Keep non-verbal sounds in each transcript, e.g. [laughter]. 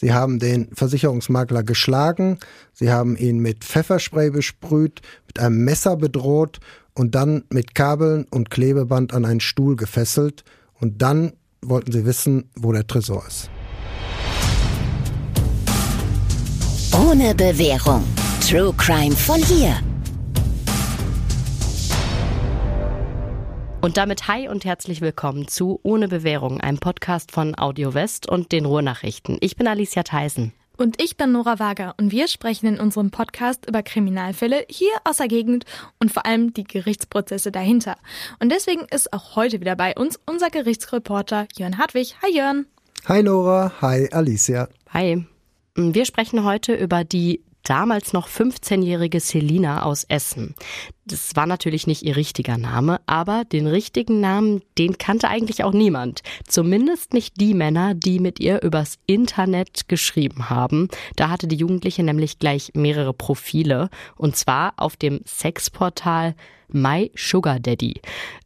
Sie haben den Versicherungsmakler geschlagen, sie haben ihn mit Pfefferspray besprüht, mit einem Messer bedroht und dann mit Kabeln und Klebeband an einen Stuhl gefesselt und dann wollten sie wissen, wo der Tresor ist. Ohne Bewährung. True Crime von hier. Und damit hi und herzlich willkommen zu Ohne Bewährung, einem Podcast von Audio West und den Ruhrnachrichten. Ich bin Alicia Theisen. Und ich bin Nora Wager und wir sprechen in unserem Podcast über Kriminalfälle hier aus der Gegend und vor allem die Gerichtsprozesse dahinter. Und deswegen ist auch heute wieder bei uns unser Gerichtsreporter Jörn Hartwig. Hi Jörn. Hi Nora, hi Alicia. Hi. Wir sprechen heute über die damals noch 15-jährige Selina aus Essen. Das war natürlich nicht ihr richtiger Name, aber den richtigen Namen, den kannte eigentlich auch niemand. Zumindest nicht die Männer, die mit ihr übers Internet geschrieben haben. Da hatte die Jugendliche nämlich gleich mehrere Profile. Und zwar auf dem Sexportal My Sugar Daddy.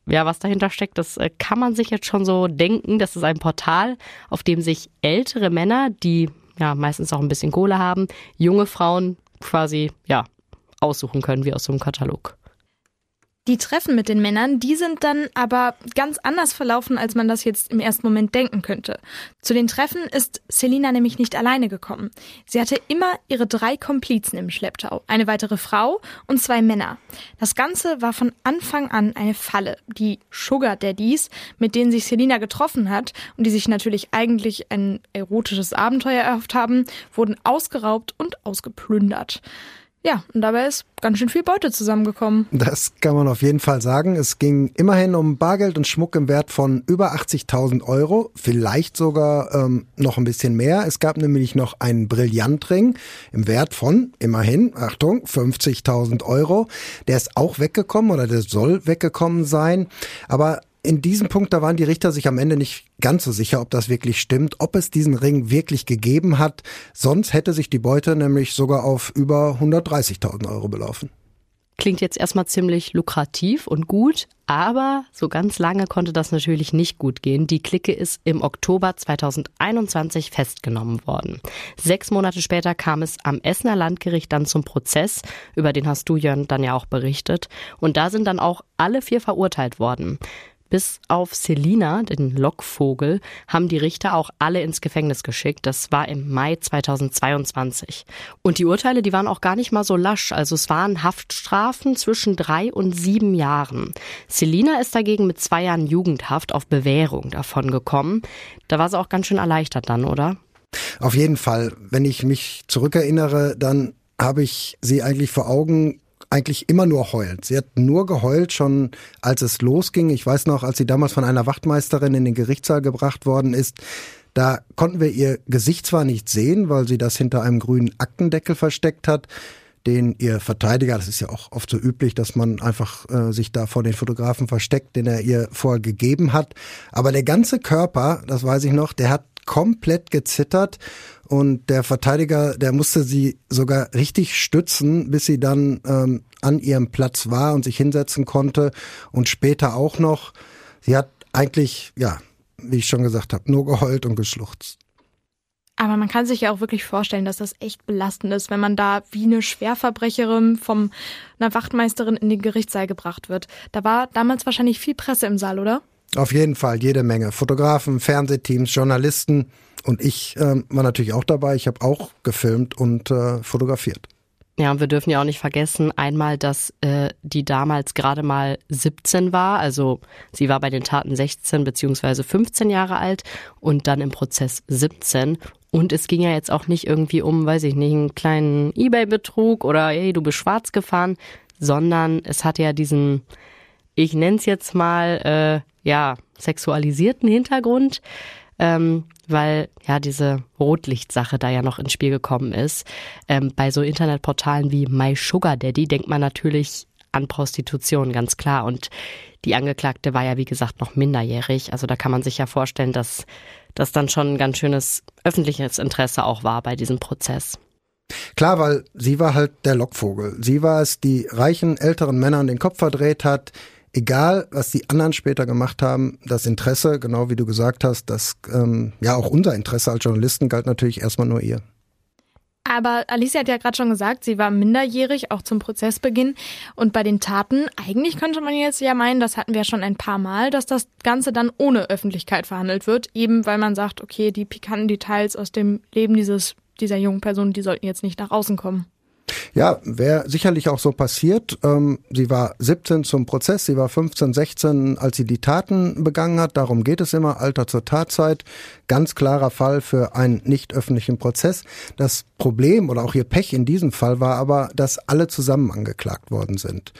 Ja, was dahinter steckt, das äh, kann man sich jetzt schon so denken. Das ist ein Portal, auf dem sich ältere Männer, die ja meistens auch ein bisschen Kohle haben, junge Frauen quasi ja aussuchen können wie aus so einem Katalog. Die Treffen mit den Männern, die sind dann aber ganz anders verlaufen, als man das jetzt im ersten Moment denken könnte. Zu den Treffen ist Selina nämlich nicht alleine gekommen. Sie hatte immer ihre drei Komplizen im Schlepptau, eine weitere Frau und zwei Männer. Das Ganze war von Anfang an eine Falle. Die Sugar Daddies, mit denen sich Selina getroffen hat und die sich natürlich eigentlich ein erotisches Abenteuer erhofft haben, wurden ausgeraubt und ausgeplündert. Ja, und dabei ist ganz schön viel Beute zusammengekommen. Das kann man auf jeden Fall sagen. Es ging immerhin um Bargeld und Schmuck im Wert von über 80.000 Euro, vielleicht sogar ähm, noch ein bisschen mehr. Es gab nämlich noch einen Brillantring im Wert von immerhin, Achtung, 50.000 Euro. Der ist auch weggekommen oder der soll weggekommen sein. Aber in diesem Punkt, da waren die Richter sich am Ende nicht ganz so sicher, ob das wirklich stimmt, ob es diesen Ring wirklich gegeben hat. Sonst hätte sich die Beute nämlich sogar auf über 130.000 Euro belaufen. Klingt jetzt erstmal ziemlich lukrativ und gut, aber so ganz lange konnte das natürlich nicht gut gehen. Die Clique ist im Oktober 2021 festgenommen worden. Sechs Monate später kam es am Essener Landgericht dann zum Prozess, über den hast du Jörn dann ja auch berichtet. Und da sind dann auch alle vier verurteilt worden. Bis auf Selina, den Lockvogel, haben die Richter auch alle ins Gefängnis geschickt. Das war im Mai 2022. Und die Urteile, die waren auch gar nicht mal so lasch. Also es waren Haftstrafen zwischen drei und sieben Jahren. Selina ist dagegen mit zwei Jahren Jugendhaft auf Bewährung davon gekommen. Da war sie auch ganz schön erleichtert dann, oder? Auf jeden Fall. Wenn ich mich zurückerinnere, dann habe ich sie eigentlich vor Augen, eigentlich immer nur heult. Sie hat nur geheult, schon als es losging. Ich weiß noch, als sie damals von einer Wachtmeisterin in den Gerichtssaal gebracht worden ist, da konnten wir ihr Gesicht zwar nicht sehen, weil sie das hinter einem grünen Aktendeckel versteckt hat, den ihr Verteidiger, das ist ja auch oft so üblich, dass man einfach äh, sich da vor den Fotografen versteckt, den er ihr vorher gegeben hat. Aber der ganze Körper, das weiß ich noch, der hat komplett gezittert und der Verteidiger, der musste sie sogar richtig stützen, bis sie dann ähm, an ihrem Platz war und sich hinsetzen konnte und später auch noch. Sie hat eigentlich, ja, wie ich schon gesagt habe, nur geheult und geschluchzt. Aber man kann sich ja auch wirklich vorstellen, dass das echt belastend ist, wenn man da wie eine Schwerverbrecherin von einer Wachtmeisterin in den Gerichtssaal gebracht wird. Da war damals wahrscheinlich viel Presse im Saal, oder? Auf jeden Fall, jede Menge. Fotografen, Fernsehteams, Journalisten. Und ich äh, war natürlich auch dabei. Ich habe auch gefilmt und äh, fotografiert. Ja, und wir dürfen ja auch nicht vergessen, einmal, dass äh, die damals gerade mal 17 war, also sie war bei den Taten 16 beziehungsweise 15 Jahre alt und dann im Prozess 17. Und es ging ja jetzt auch nicht irgendwie um, weiß ich nicht, einen kleinen Ebay-Betrug oder hey, du bist schwarz gefahren, sondern es hatte ja diesen, ich nenne es jetzt mal, äh, ja, sexualisierten Hintergrund ähm, weil ja diese Rotlichtsache da ja noch ins Spiel gekommen ist. Ähm, bei so Internetportalen wie My Sugar Daddy denkt man natürlich an Prostitution, ganz klar. Und die Angeklagte war ja, wie gesagt, noch minderjährig. Also da kann man sich ja vorstellen, dass das dann schon ein ganz schönes öffentliches Interesse auch war bei diesem Prozess. Klar, weil sie war halt der Lockvogel. Sie war es, die reichen älteren Männern den Kopf verdreht hat, egal was die anderen später gemacht haben, das Interesse, genau wie du gesagt hast, das ähm, ja auch unser Interesse als Journalisten galt natürlich erstmal nur ihr. Aber Alicia hat ja gerade schon gesagt, sie war minderjährig, auch zum Prozessbeginn. Und bei den Taten, eigentlich könnte man jetzt ja meinen, das hatten wir schon ein paar Mal, dass das Ganze dann ohne Öffentlichkeit verhandelt wird, eben weil man sagt, okay, die pikanten Details aus dem Leben dieses, dieser jungen Person, die sollten jetzt nicht nach außen kommen. Ja, wäre sicherlich auch so passiert. Ähm, sie war 17 zum Prozess, sie war 15, 16, als sie die Taten begangen hat. Darum geht es immer, Alter zur Tatzeit. Ganz klarer Fall für einen nicht öffentlichen Prozess. Das Problem oder auch ihr Pech in diesem Fall war aber, dass alle zusammen angeklagt worden sind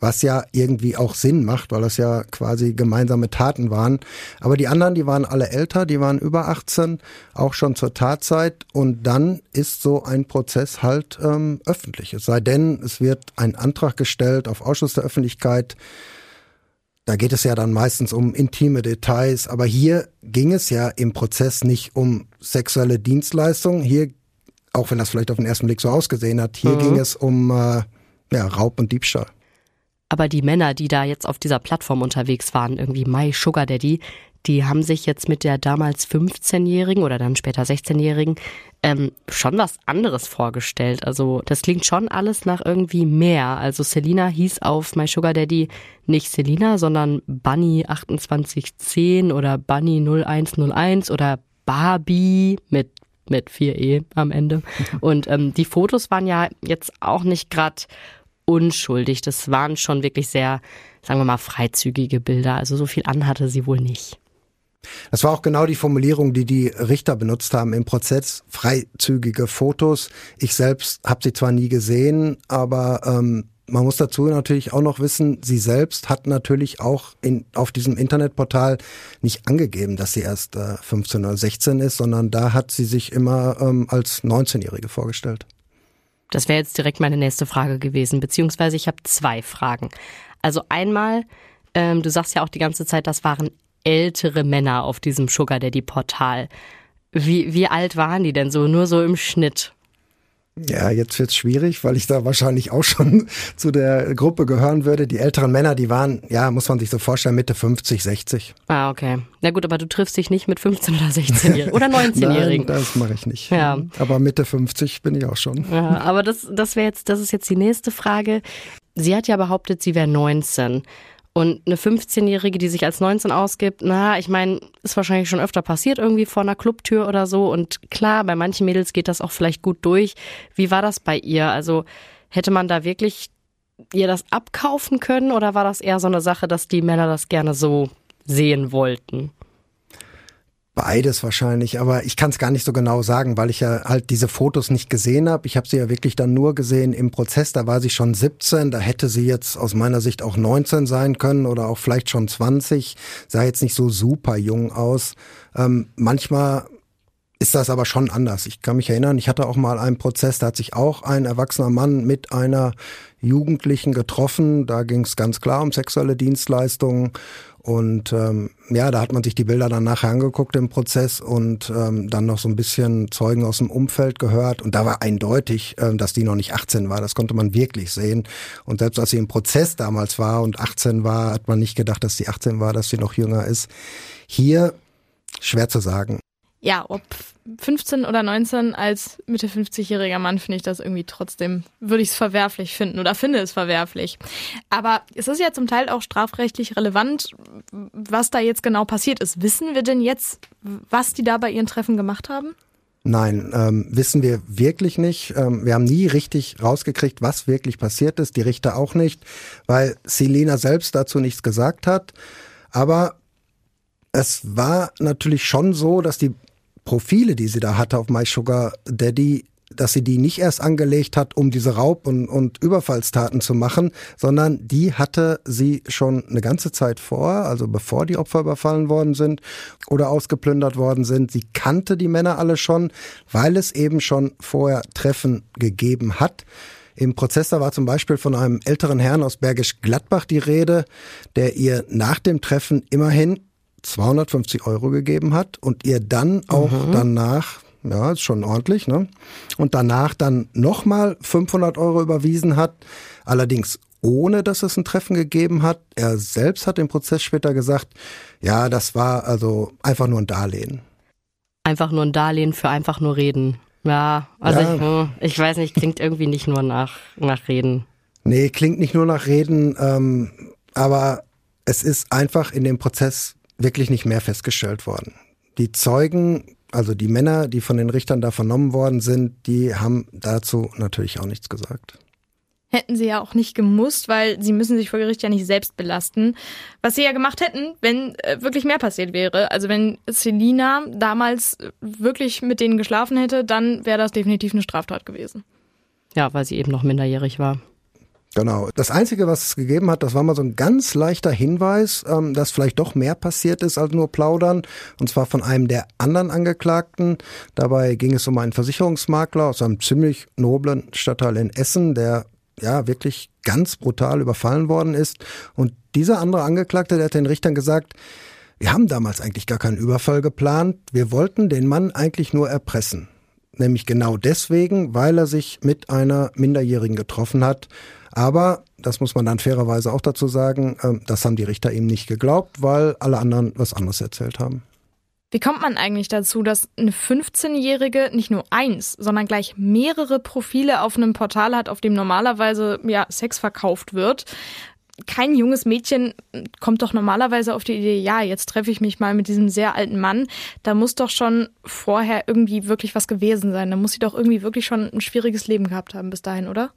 was ja irgendwie auch Sinn macht, weil das ja quasi gemeinsame Taten waren. Aber die anderen, die waren alle älter, die waren über 18, auch schon zur Tatzeit. Und dann ist so ein Prozess halt ähm, öffentlich. Es sei denn, es wird ein Antrag gestellt auf Ausschuss der Öffentlichkeit. Da geht es ja dann meistens um intime Details. Aber hier ging es ja im Prozess nicht um sexuelle Dienstleistungen. Hier, auch wenn das vielleicht auf den ersten Blick so ausgesehen hat, hier mhm. ging es um äh, ja, Raub und Diebstahl. Aber die Männer, die da jetzt auf dieser Plattform unterwegs waren, irgendwie My Sugar Daddy, die haben sich jetzt mit der damals 15-Jährigen oder dann später 16-Jährigen ähm, schon was anderes vorgestellt. Also das klingt schon alles nach irgendwie mehr. Also Selina hieß auf My Sugar Daddy nicht Selina, sondern Bunny 2810 oder Bunny 0101 oder Barbie mit mit 4e am Ende. [laughs] Und ähm, die Fotos waren ja jetzt auch nicht gerade unschuldig. Das waren schon wirklich sehr, sagen wir mal, freizügige Bilder. Also so viel anhatte sie wohl nicht. Das war auch genau die Formulierung, die die Richter benutzt haben im Prozess. Freizügige Fotos. Ich selbst habe sie zwar nie gesehen, aber ähm, man muss dazu natürlich auch noch wissen, sie selbst hat natürlich auch in, auf diesem Internetportal nicht angegeben, dass sie erst äh, 15 oder 16 ist, sondern da hat sie sich immer ähm, als 19-Jährige vorgestellt. Das wäre jetzt direkt meine nächste Frage gewesen, beziehungsweise ich habe zwei Fragen. Also einmal, ähm, du sagst ja auch die ganze Zeit, das waren ältere Männer auf diesem Sugar Daddy Portal. Wie, wie alt waren die denn so? Nur so im Schnitt? Ja, jetzt wird's schwierig, weil ich da wahrscheinlich auch schon [laughs] zu der Gruppe gehören würde. Die älteren Männer, die waren, ja, muss man sich so vorstellen, Mitte 50, 60. Ah, okay. Na gut, aber du triffst dich nicht mit 15 oder 16-Jährigen [laughs] oder 19-Jährigen. Nein, das mache ich nicht. Ja. Aber Mitte 50 bin ich auch schon. Ja, aber das, das wäre jetzt, das ist jetzt die nächste Frage. Sie hat ja behauptet, sie wäre 19. Und eine 15-Jährige, die sich als 19 ausgibt, na, ich meine, ist wahrscheinlich schon öfter passiert irgendwie vor einer Clubtür oder so. Und klar, bei manchen Mädels geht das auch vielleicht gut durch. Wie war das bei ihr? Also hätte man da wirklich ihr das abkaufen können oder war das eher so eine Sache, dass die Männer das gerne so sehen wollten? Beides wahrscheinlich, aber ich kann es gar nicht so genau sagen, weil ich ja halt diese Fotos nicht gesehen habe. Ich habe sie ja wirklich dann nur gesehen im Prozess. Da war sie schon 17, da hätte sie jetzt aus meiner Sicht auch 19 sein können oder auch vielleicht schon 20. Sah jetzt nicht so super jung aus. Ähm, manchmal ist das aber schon anders. Ich kann mich erinnern, ich hatte auch mal einen Prozess, da hat sich auch ein erwachsener Mann mit einer Jugendlichen getroffen. Da ging es ganz klar um sexuelle Dienstleistungen. Und ähm, ja, da hat man sich die Bilder dann nachher angeguckt im Prozess und ähm, dann noch so ein bisschen Zeugen aus dem Umfeld gehört. Und da war eindeutig, ähm, dass die noch nicht 18 war. Das konnte man wirklich sehen. Und selbst als sie im Prozess damals war und 18 war, hat man nicht gedacht, dass sie 18 war, dass sie noch jünger ist. Hier schwer zu sagen ja, ob 15 oder 19 als Mitte 50-jähriger Mann finde ich das irgendwie trotzdem, würde ich es verwerflich finden oder finde es verwerflich. Aber es ist ja zum Teil auch strafrechtlich relevant, was da jetzt genau passiert ist. Wissen wir denn jetzt, was die da bei ihren Treffen gemacht haben? Nein, ähm, wissen wir wirklich nicht. Ähm, wir haben nie richtig rausgekriegt, was wirklich passiert ist. Die Richter auch nicht, weil Selena selbst dazu nichts gesagt hat. Aber es war natürlich schon so, dass die Profile, die sie da hatte auf My Sugar Daddy, dass sie die nicht erst angelegt hat, um diese Raub- und, und Überfallstaten zu machen, sondern die hatte sie schon eine ganze Zeit vor, also bevor die Opfer überfallen worden sind oder ausgeplündert worden sind. Sie kannte die Männer alle schon, weil es eben schon vorher Treffen gegeben hat. Im Prozess da war zum Beispiel von einem älteren Herrn aus Bergisch Gladbach die Rede, der ihr nach dem Treffen immerhin 250 Euro gegeben hat und ihr dann auch mhm. danach, ja, ist schon ordentlich, ne? Und danach dann nochmal 500 Euro überwiesen hat, allerdings ohne dass es ein Treffen gegeben hat. Er selbst hat im Prozess später gesagt, ja, das war also einfach nur ein Darlehen. Einfach nur ein Darlehen für einfach nur reden. Ja, also ja. Ich, hm, ich, weiß nicht, klingt irgendwie nicht nur nach, nach Reden. Nee, klingt nicht nur nach Reden, ähm, aber es ist einfach in dem Prozess wirklich nicht mehr festgestellt worden. Die Zeugen, also die Männer, die von den Richtern da vernommen worden sind, die haben dazu natürlich auch nichts gesagt. Hätten sie ja auch nicht gemusst, weil sie müssen sich vor Gericht ja nicht selbst belasten. Was sie ja gemacht hätten, wenn äh, wirklich mehr passiert wäre. Also wenn Selina damals wirklich mit denen geschlafen hätte, dann wäre das definitiv eine Straftat gewesen. Ja, weil sie eben noch minderjährig war. Genau. Das Einzige, was es gegeben hat, das war mal so ein ganz leichter Hinweis, ähm, dass vielleicht doch mehr passiert ist als nur Plaudern. Und zwar von einem der anderen Angeklagten. Dabei ging es um einen Versicherungsmakler aus einem ziemlich noblen Stadtteil in Essen, der ja wirklich ganz brutal überfallen worden ist. Und dieser andere Angeklagte, der hat den Richtern gesagt, wir haben damals eigentlich gar keinen Überfall geplant. Wir wollten den Mann eigentlich nur erpressen. Nämlich genau deswegen, weil er sich mit einer Minderjährigen getroffen hat. Aber, das muss man dann fairerweise auch dazu sagen, ähm, das haben die Richter ihm nicht geglaubt, weil alle anderen was anderes erzählt haben. Wie kommt man eigentlich dazu, dass eine 15-Jährige nicht nur eins, sondern gleich mehrere Profile auf einem Portal hat, auf dem normalerweise ja, Sex verkauft wird? Kein junges Mädchen kommt doch normalerweise auf die Idee, ja, jetzt treffe ich mich mal mit diesem sehr alten Mann. Da muss doch schon vorher irgendwie wirklich was gewesen sein. Da muss sie doch irgendwie wirklich schon ein schwieriges Leben gehabt haben bis dahin, oder?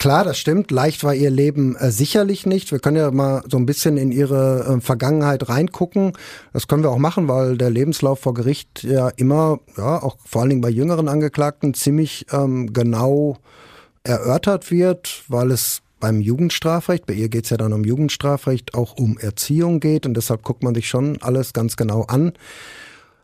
Klar, das stimmt. Leicht war ihr Leben äh, sicherlich nicht. Wir können ja mal so ein bisschen in ihre äh, Vergangenheit reingucken. Das können wir auch machen, weil der Lebenslauf vor Gericht ja immer, ja, auch vor allen Dingen bei jüngeren Angeklagten ziemlich ähm, genau erörtert wird, weil es beim Jugendstrafrecht, bei ihr geht's ja dann um Jugendstrafrecht, auch um Erziehung geht und deshalb guckt man sich schon alles ganz genau an.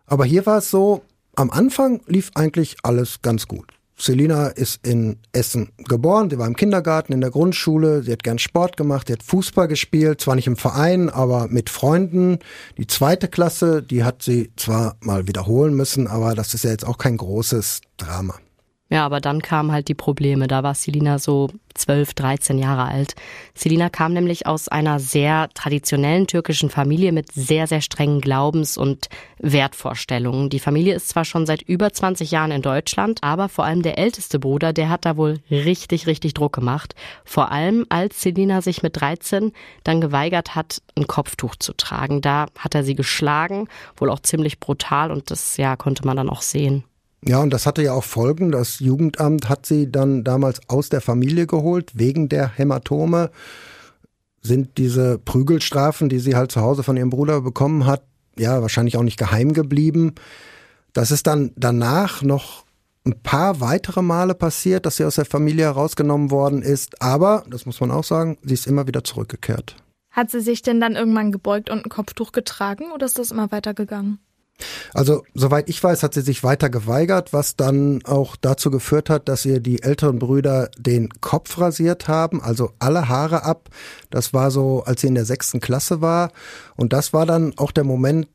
Aber hier war es so, am Anfang lief eigentlich alles ganz gut. Selina ist in Essen geboren, sie war im Kindergarten, in der Grundschule, sie hat gern Sport gemacht, sie hat Fußball gespielt, zwar nicht im Verein, aber mit Freunden. Die zweite Klasse, die hat sie zwar mal wiederholen müssen, aber das ist ja jetzt auch kein großes Drama. Ja, aber dann kamen halt die Probleme. Da war Selina so 12, 13 Jahre alt. Selina kam nämlich aus einer sehr traditionellen türkischen Familie mit sehr, sehr strengen Glaubens- und Wertvorstellungen. Die Familie ist zwar schon seit über 20 Jahren in Deutschland, aber vor allem der älteste Bruder, der hat da wohl richtig, richtig Druck gemacht. Vor allem, als Selina sich mit 13 dann geweigert hat, ein Kopftuch zu tragen. Da hat er sie geschlagen, wohl auch ziemlich brutal und das, ja, konnte man dann auch sehen. Ja, und das hatte ja auch Folgen. Das Jugendamt hat sie dann damals aus der Familie geholt, wegen der Hämatome. Sind diese Prügelstrafen, die sie halt zu Hause von ihrem Bruder bekommen hat, ja, wahrscheinlich auch nicht geheim geblieben. Das ist dann danach noch ein paar weitere Male passiert, dass sie aus der Familie herausgenommen worden ist. Aber, das muss man auch sagen, sie ist immer wieder zurückgekehrt. Hat sie sich denn dann irgendwann gebeugt und ein Kopftuch getragen oder ist das immer weitergegangen? Also, soweit ich weiß, hat sie sich weiter geweigert, was dann auch dazu geführt hat, dass ihr die älteren Brüder den Kopf rasiert haben, also alle Haare ab. Das war so, als sie in der sechsten Klasse war. Und das war dann auch der Moment,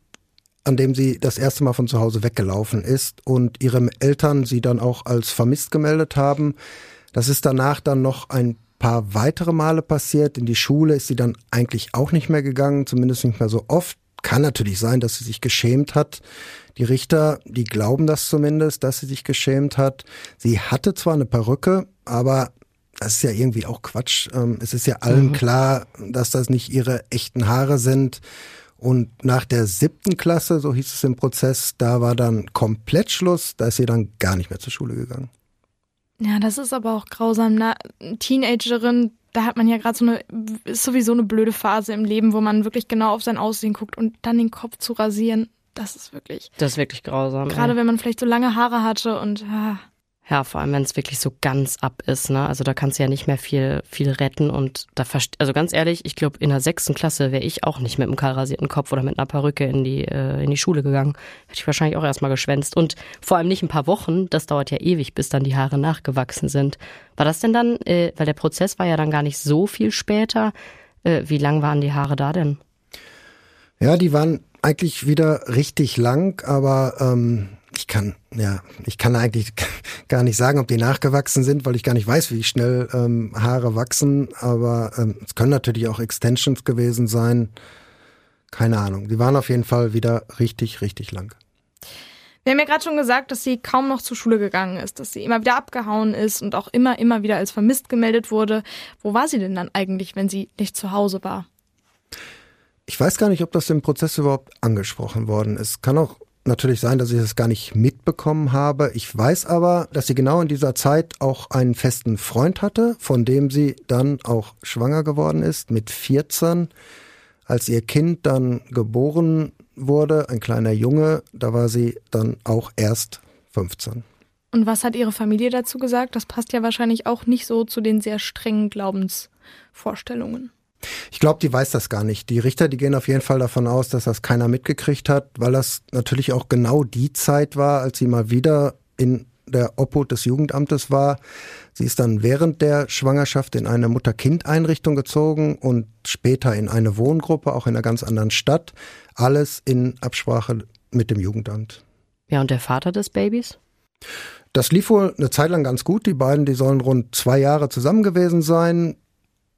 an dem sie das erste Mal von zu Hause weggelaufen ist und ihre Eltern sie dann auch als vermisst gemeldet haben. Das ist danach dann noch ein paar weitere Male passiert. In die Schule ist sie dann eigentlich auch nicht mehr gegangen, zumindest nicht mehr so oft. Kann natürlich sein, dass sie sich geschämt hat. Die Richter, die glauben das zumindest, dass sie sich geschämt hat. Sie hatte zwar eine Perücke, aber das ist ja irgendwie auch Quatsch. Ähm, es ist ja allen mhm. klar, dass das nicht ihre echten Haare sind. Und nach der siebten Klasse, so hieß es im Prozess, da war dann komplett Schluss. Da ist sie dann gar nicht mehr zur Schule gegangen. Ja, das ist aber auch grausam. Eine Teenagerin, da hat man ja gerade so eine, ist sowieso eine blöde Phase im Leben, wo man wirklich genau auf sein Aussehen guckt und dann den Kopf zu rasieren, das ist wirklich. Das ist wirklich grausam. Gerade ey. wenn man vielleicht so lange Haare hatte und. Ah. Ja, vor allem, wenn es wirklich so ganz ab ist, ne? Also da kannst du ja nicht mehr viel, viel retten und da also ganz ehrlich, ich glaube, in der sechsten Klasse wäre ich auch nicht mit einem kahl rasierten Kopf oder mit einer Perücke in die, äh, in die Schule gegangen. Hätte ich wahrscheinlich auch erstmal geschwänzt. Und vor allem nicht ein paar Wochen, das dauert ja ewig, bis dann die Haare nachgewachsen sind. War das denn dann, äh, weil der Prozess war ja dann gar nicht so viel später, äh, wie lang waren die Haare da denn? Ja, die waren eigentlich wieder richtig lang, aber ähm, ich kann, ja, ich kann eigentlich [laughs] gar nicht sagen, ob die nachgewachsen sind, weil ich gar nicht weiß, wie schnell ähm, Haare wachsen. Aber ähm, es können natürlich auch Extensions gewesen sein. Keine Ahnung. Die waren auf jeden Fall wieder richtig, richtig lang. Wir haben ja gerade schon gesagt, dass sie kaum noch zur Schule gegangen ist, dass sie immer wieder abgehauen ist und auch immer, immer wieder als vermisst gemeldet wurde. Wo war sie denn dann eigentlich, wenn sie nicht zu Hause war? Ich weiß gar nicht, ob das im Prozess überhaupt angesprochen worden ist. Kann auch natürlich sein, dass ich das gar nicht mitbekommen habe. Ich weiß aber, dass sie genau in dieser Zeit auch einen festen Freund hatte, von dem sie dann auch schwanger geworden ist mit 14. Als ihr Kind dann geboren wurde, ein kleiner Junge, da war sie dann auch erst 15. Und was hat ihre Familie dazu gesagt? Das passt ja wahrscheinlich auch nicht so zu den sehr strengen Glaubensvorstellungen. Ich glaube, die weiß das gar nicht. Die Richter, die gehen auf jeden Fall davon aus, dass das keiner mitgekriegt hat, weil das natürlich auch genau die Zeit war, als sie mal wieder in der Obhut des Jugendamtes war. Sie ist dann während der Schwangerschaft in eine Mutter-Kind-Einrichtung gezogen und später in eine Wohngruppe, auch in einer ganz anderen Stadt. Alles in Absprache mit dem Jugendamt. Ja, und der Vater des Babys? Das lief wohl eine Zeit lang ganz gut. Die beiden, die sollen rund zwei Jahre zusammen gewesen sein.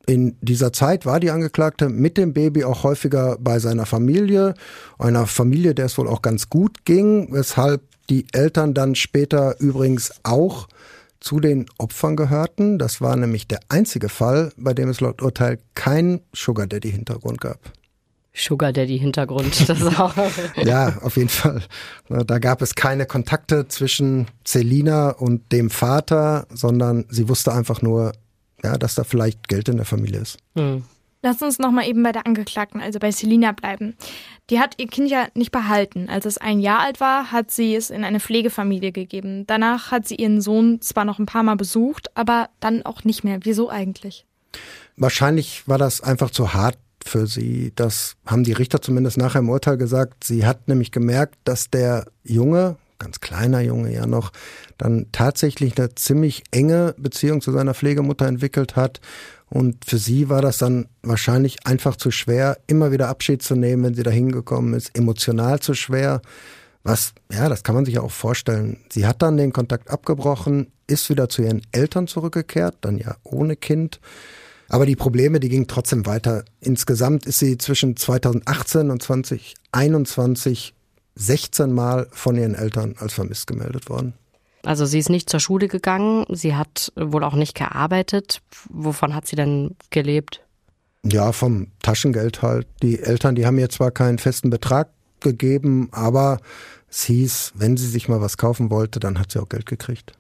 In dieser Zeit war die Angeklagte mit dem Baby auch häufiger bei seiner Familie, einer Familie, der es wohl auch ganz gut ging, weshalb die Eltern dann später übrigens auch zu den Opfern gehörten. Das war nämlich der einzige Fall, bei dem es laut Urteil keinen Sugar Daddy Hintergrund gab. Sugar Daddy Hintergrund, das ist auch. [laughs] ja, auf jeden Fall. Da gab es keine Kontakte zwischen Celina und dem Vater, sondern sie wusste einfach nur, ja, dass da vielleicht Geld in der Familie ist. Mhm. Lass uns nochmal eben bei der Angeklagten, also bei Selina bleiben. Die hat ihr Kind ja nicht behalten. Als es ein Jahr alt war, hat sie es in eine Pflegefamilie gegeben. Danach hat sie ihren Sohn zwar noch ein paar Mal besucht, aber dann auch nicht mehr. Wieso eigentlich? Wahrscheinlich war das einfach zu hart für sie. Das haben die Richter zumindest nachher im Urteil gesagt. Sie hat nämlich gemerkt, dass der Junge, ganz kleiner Junge ja noch, dann tatsächlich eine ziemlich enge Beziehung zu seiner Pflegemutter entwickelt hat. Und für sie war das dann wahrscheinlich einfach zu schwer, immer wieder Abschied zu nehmen, wenn sie da hingekommen ist, emotional zu schwer. Was, ja, das kann man sich ja auch vorstellen. Sie hat dann den Kontakt abgebrochen, ist wieder zu ihren Eltern zurückgekehrt, dann ja ohne Kind. Aber die Probleme, die gingen trotzdem weiter. Insgesamt ist sie zwischen 2018 und 2021 16 Mal von ihren Eltern als vermisst gemeldet worden. Also sie ist nicht zur Schule gegangen, sie hat wohl auch nicht gearbeitet. Wovon hat sie denn gelebt? Ja, vom Taschengeld halt. Die Eltern, die haben ihr zwar keinen festen Betrag gegeben, aber es hieß, wenn sie sich mal was kaufen wollte, dann hat sie auch Geld gekriegt.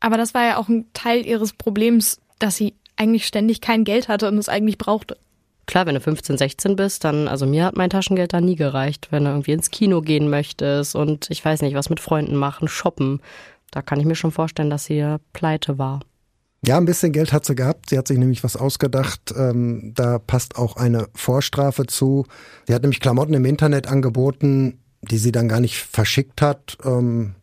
Aber das war ja auch ein Teil ihres Problems, dass sie eigentlich ständig kein Geld hatte und es eigentlich brauchte. Klar, wenn du 15, 16 bist, dann, also mir hat mein Taschengeld da nie gereicht, wenn du irgendwie ins Kino gehen möchtest und ich weiß nicht, was mit Freunden machen, shoppen. Da kann ich mir schon vorstellen, dass sie pleite war. Ja, ein bisschen Geld hat sie gehabt. Sie hat sich nämlich was ausgedacht. Ähm, da passt auch eine Vorstrafe zu. Sie hat nämlich Klamotten im Internet angeboten, die sie dann gar nicht verschickt hat. Ähm,